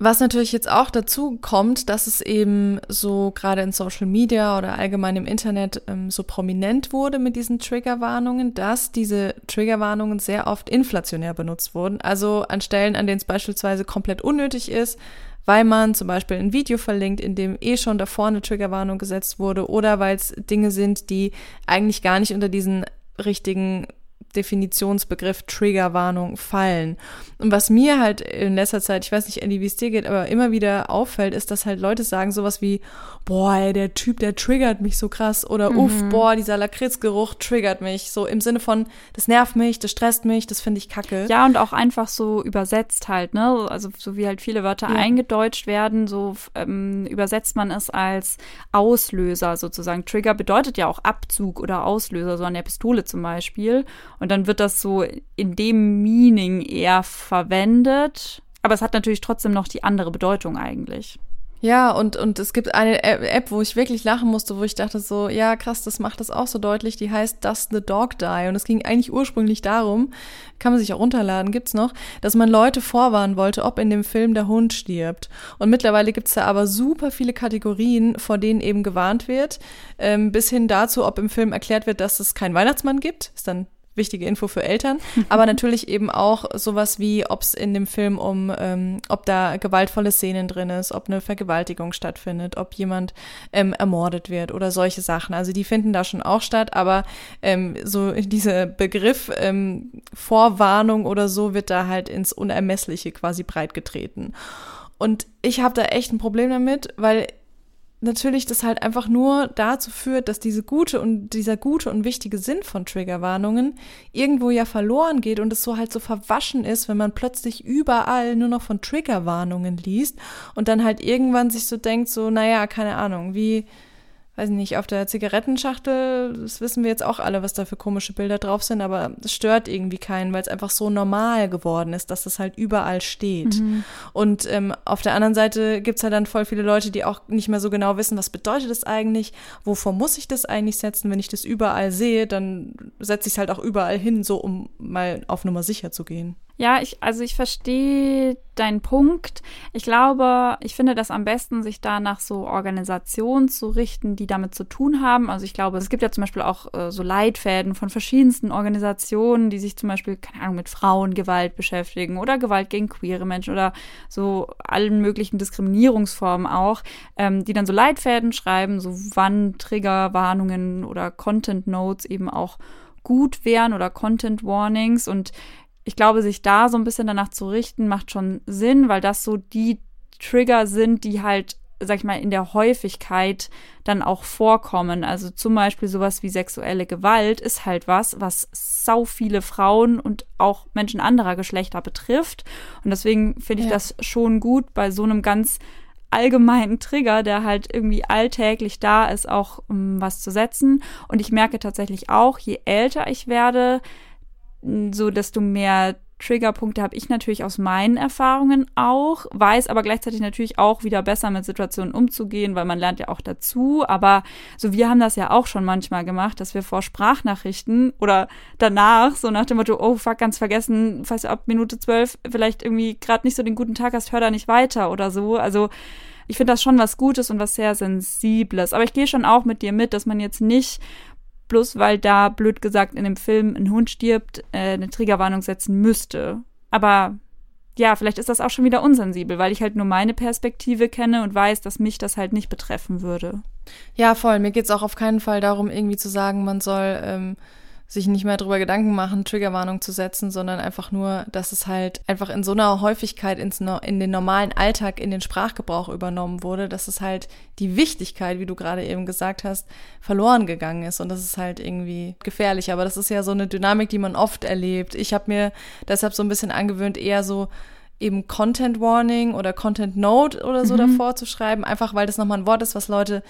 Was natürlich jetzt auch dazu kommt, dass es eben so gerade in Social Media oder allgemein im Internet ähm, so prominent wurde mit diesen Triggerwarnungen, dass diese Triggerwarnungen sehr oft inflationär benutzt wurden. Also an Stellen, an denen es beispielsweise komplett unnötig ist, weil man zum Beispiel ein Video verlinkt, in dem eh schon davor eine Triggerwarnung gesetzt wurde oder weil es Dinge sind, die eigentlich gar nicht unter diesen richtigen Definitionsbegriff Triggerwarnung fallen. Und was mir halt in letzter Zeit, ich weiß nicht, Andy, wie es dir geht, aber immer wieder auffällt, ist, dass halt Leute sagen sowas wie, boah, ey, der Typ, der triggert mich so krass oder mhm. uff, boah, dieser Lakritzgeruch triggert mich. So im Sinne von, das nervt mich, das stresst mich, das finde ich kacke. Ja, und auch einfach so übersetzt halt, ne? Also so wie halt viele Wörter ja. eingedeutscht werden, so ähm, übersetzt man es als Auslöser sozusagen. Trigger bedeutet ja auch Abzug oder Auslöser, so an der Pistole zum Beispiel. Und dann wird das so in dem Meaning eher verwendet. Aber es hat natürlich trotzdem noch die andere Bedeutung eigentlich. Ja, und, und es gibt eine App, wo ich wirklich lachen musste, wo ich dachte so, ja, krass, das macht das auch so deutlich. Die heißt Does the Dog Die? Und es ging eigentlich ursprünglich darum, kann man sich auch runterladen, gibt's noch, dass man Leute vorwarnen wollte, ob in dem Film der Hund stirbt. Und mittlerweile gibt's da aber super viele Kategorien, vor denen eben gewarnt wird, ähm, bis hin dazu, ob im Film erklärt wird, dass es keinen Weihnachtsmann gibt. Ist dann wichtige Info für Eltern, aber natürlich eben auch sowas wie, ob es in dem Film um, ähm, ob da gewaltvolle Szenen drin ist, ob eine Vergewaltigung stattfindet, ob jemand ähm, ermordet wird oder solche Sachen. Also die finden da schon auch statt, aber ähm, so dieser Begriff ähm, Vorwarnung oder so wird da halt ins Unermessliche quasi breitgetreten. Und ich habe da echt ein Problem damit, weil natürlich das halt einfach nur dazu führt, dass diese gute und dieser gute und wichtige Sinn von Triggerwarnungen irgendwo ja verloren geht und es so halt so verwaschen ist, wenn man plötzlich überall nur noch von Triggerwarnungen liest und dann halt irgendwann sich so denkt, so, naja, keine Ahnung, wie weiß nicht, auf der Zigarettenschachtel, das wissen wir jetzt auch alle, was da für komische Bilder drauf sind, aber es stört irgendwie keinen, weil es einfach so normal geworden ist, dass das halt überall steht. Mhm. Und ähm, auf der anderen Seite gibt's halt dann voll viele Leute, die auch nicht mehr so genau wissen, was bedeutet das eigentlich, wovor muss ich das eigentlich setzen, wenn ich das überall sehe, dann setze ich es halt auch überall hin, so um mal auf Nummer sicher zu gehen. Ja, ich, also ich verstehe deinen Punkt. Ich glaube, ich finde das am besten, sich da nach so Organisationen zu richten, die damit zu tun haben. Also ich glaube, es gibt ja zum Beispiel auch äh, so Leitfäden von verschiedensten Organisationen, die sich zum Beispiel, keine Ahnung, mit Frauengewalt beschäftigen oder Gewalt gegen queere Menschen oder so allen möglichen Diskriminierungsformen auch, ähm, die dann so Leitfäden schreiben, so wann Triggerwarnungen oder Content Notes eben auch gut wären oder Content Warnings und ich glaube, sich da so ein bisschen danach zu richten, macht schon Sinn, weil das so die Trigger sind, die halt, sag ich mal, in der Häufigkeit dann auch vorkommen. Also zum Beispiel sowas wie sexuelle Gewalt ist halt was, was sau viele Frauen und auch Menschen anderer Geschlechter betrifft. Und deswegen finde ich ja. das schon gut, bei so einem ganz allgemeinen Trigger, der halt irgendwie alltäglich da ist, auch um was zu setzen. Und ich merke tatsächlich auch, je älter ich werde, so desto mehr Triggerpunkte habe ich natürlich aus meinen Erfahrungen auch, weiß aber gleichzeitig natürlich auch wieder besser mit Situationen umzugehen, weil man lernt ja auch dazu. Aber so wir haben das ja auch schon manchmal gemacht, dass wir vor Sprachnachrichten oder danach so nach dem Motto, oh fuck, ganz vergessen, falls du ab Minute zwölf vielleicht irgendwie gerade nicht so den guten Tag hast, hör da nicht weiter oder so. Also ich finde das schon was Gutes und was sehr Sensibles. Aber ich gehe schon auch mit dir mit, dass man jetzt nicht bloß weil da, blöd gesagt, in dem Film ein Hund stirbt, äh, eine Triggerwarnung setzen müsste. Aber ja, vielleicht ist das auch schon wieder unsensibel, weil ich halt nur meine Perspektive kenne und weiß, dass mich das halt nicht betreffen würde. Ja, voll. Mir geht es auch auf keinen Fall darum, irgendwie zu sagen, man soll ähm, sich nicht mehr darüber Gedanken machen, Triggerwarnung zu setzen, sondern einfach nur, dass es halt einfach in so einer Häufigkeit ins, in den normalen Alltag, in den Sprachgebrauch übernommen wurde, dass es halt die Wichtigkeit, wie du gerade eben gesagt hast, verloren gegangen ist. Und das ist halt irgendwie gefährlich. Aber das ist ja so eine Dynamik, die man oft erlebt. Ich habe mir deshalb so ein bisschen angewöhnt, eher so eben Content Warning oder Content Note oder so mhm. davor zu schreiben, einfach weil das nochmal ein Wort ist, was Leute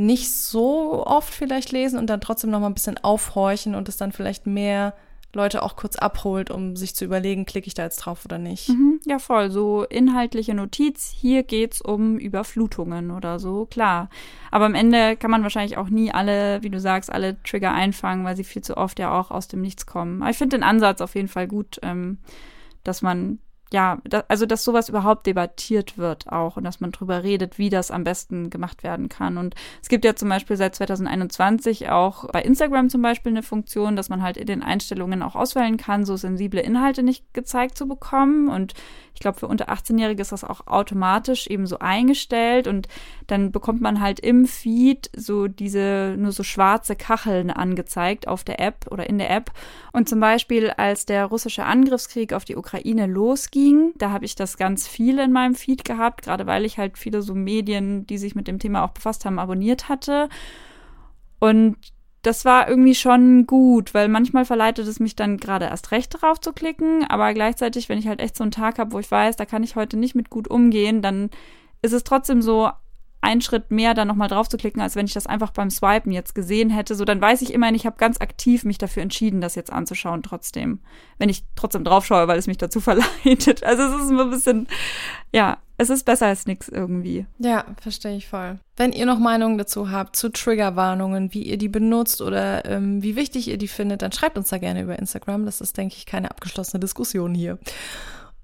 nicht so oft vielleicht lesen und dann trotzdem nochmal ein bisschen aufhorchen und es dann vielleicht mehr Leute auch kurz abholt, um sich zu überlegen, klicke ich da jetzt drauf oder nicht. Mhm, ja, voll. So inhaltliche Notiz, hier geht's um Überflutungen oder so, klar. Aber am Ende kann man wahrscheinlich auch nie alle, wie du sagst, alle Trigger einfangen, weil sie viel zu oft ja auch aus dem Nichts kommen. Aber ich finde den Ansatz auf jeden Fall gut, ähm, dass man ja, da, also dass sowas überhaupt debattiert wird auch und dass man drüber redet, wie das am besten gemacht werden kann. Und es gibt ja zum Beispiel seit 2021 auch bei Instagram zum Beispiel eine Funktion, dass man halt in den Einstellungen auch auswählen kann, so sensible Inhalte nicht gezeigt zu bekommen. Und ich glaube, für unter 18-Jährige ist das auch automatisch eben so eingestellt und dann bekommt man halt im Feed so diese nur so schwarze Kacheln angezeigt auf der App oder in der App. Und zum Beispiel, als der russische Angriffskrieg auf die Ukraine losging, da habe ich das ganz viel in meinem Feed gehabt, gerade weil ich halt viele so Medien, die sich mit dem Thema auch befasst haben, abonniert hatte. Und das war irgendwie schon gut, weil manchmal verleitet es mich dann gerade erst recht drauf zu klicken, aber gleichzeitig, wenn ich halt echt so einen Tag habe, wo ich weiß, da kann ich heute nicht mit gut umgehen, dann ist es trotzdem so ein Schritt mehr, da nochmal drauf zu klicken, als wenn ich das einfach beim Swipen jetzt gesehen hätte. So, dann weiß ich immerhin, ich habe ganz aktiv mich dafür entschieden, das jetzt anzuschauen trotzdem. Wenn ich trotzdem drauf schaue, weil es mich dazu verleitet. Also es ist ein bisschen, ja, es ist besser als nichts irgendwie. Ja, verstehe ich voll. Wenn ihr noch Meinungen dazu habt, zu Triggerwarnungen, wie ihr die benutzt oder ähm, wie wichtig ihr die findet, dann schreibt uns da gerne über Instagram. Das ist, denke ich, keine abgeschlossene Diskussion hier.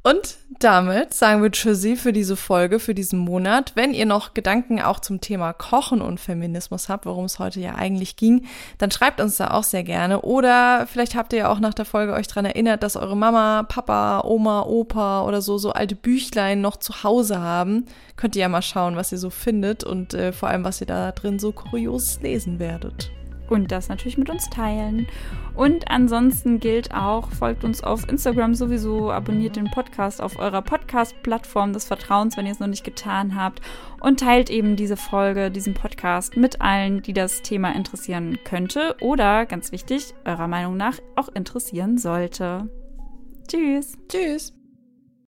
Und damit sagen wir Tschüssi für diese Folge, für diesen Monat. Wenn ihr noch Gedanken auch zum Thema Kochen und Feminismus habt, worum es heute ja eigentlich ging, dann schreibt uns da auch sehr gerne. Oder vielleicht habt ihr ja auch nach der Folge euch dran erinnert, dass eure Mama, Papa, Oma, Opa oder so so alte Büchlein noch zu Hause haben. Könnt ihr ja mal schauen, was ihr so findet und äh, vor allem, was ihr da drin so kurios lesen werdet und das natürlich mit uns teilen. Und ansonsten gilt auch, folgt uns auf Instagram sowieso, abonniert den Podcast auf eurer Podcast-Plattform des Vertrauens, wenn ihr es noch nicht getan habt und teilt eben diese Folge, diesen Podcast mit allen, die das Thema interessieren könnte oder, ganz wichtig, eurer Meinung nach auch interessieren sollte. Tschüss. Tschüss.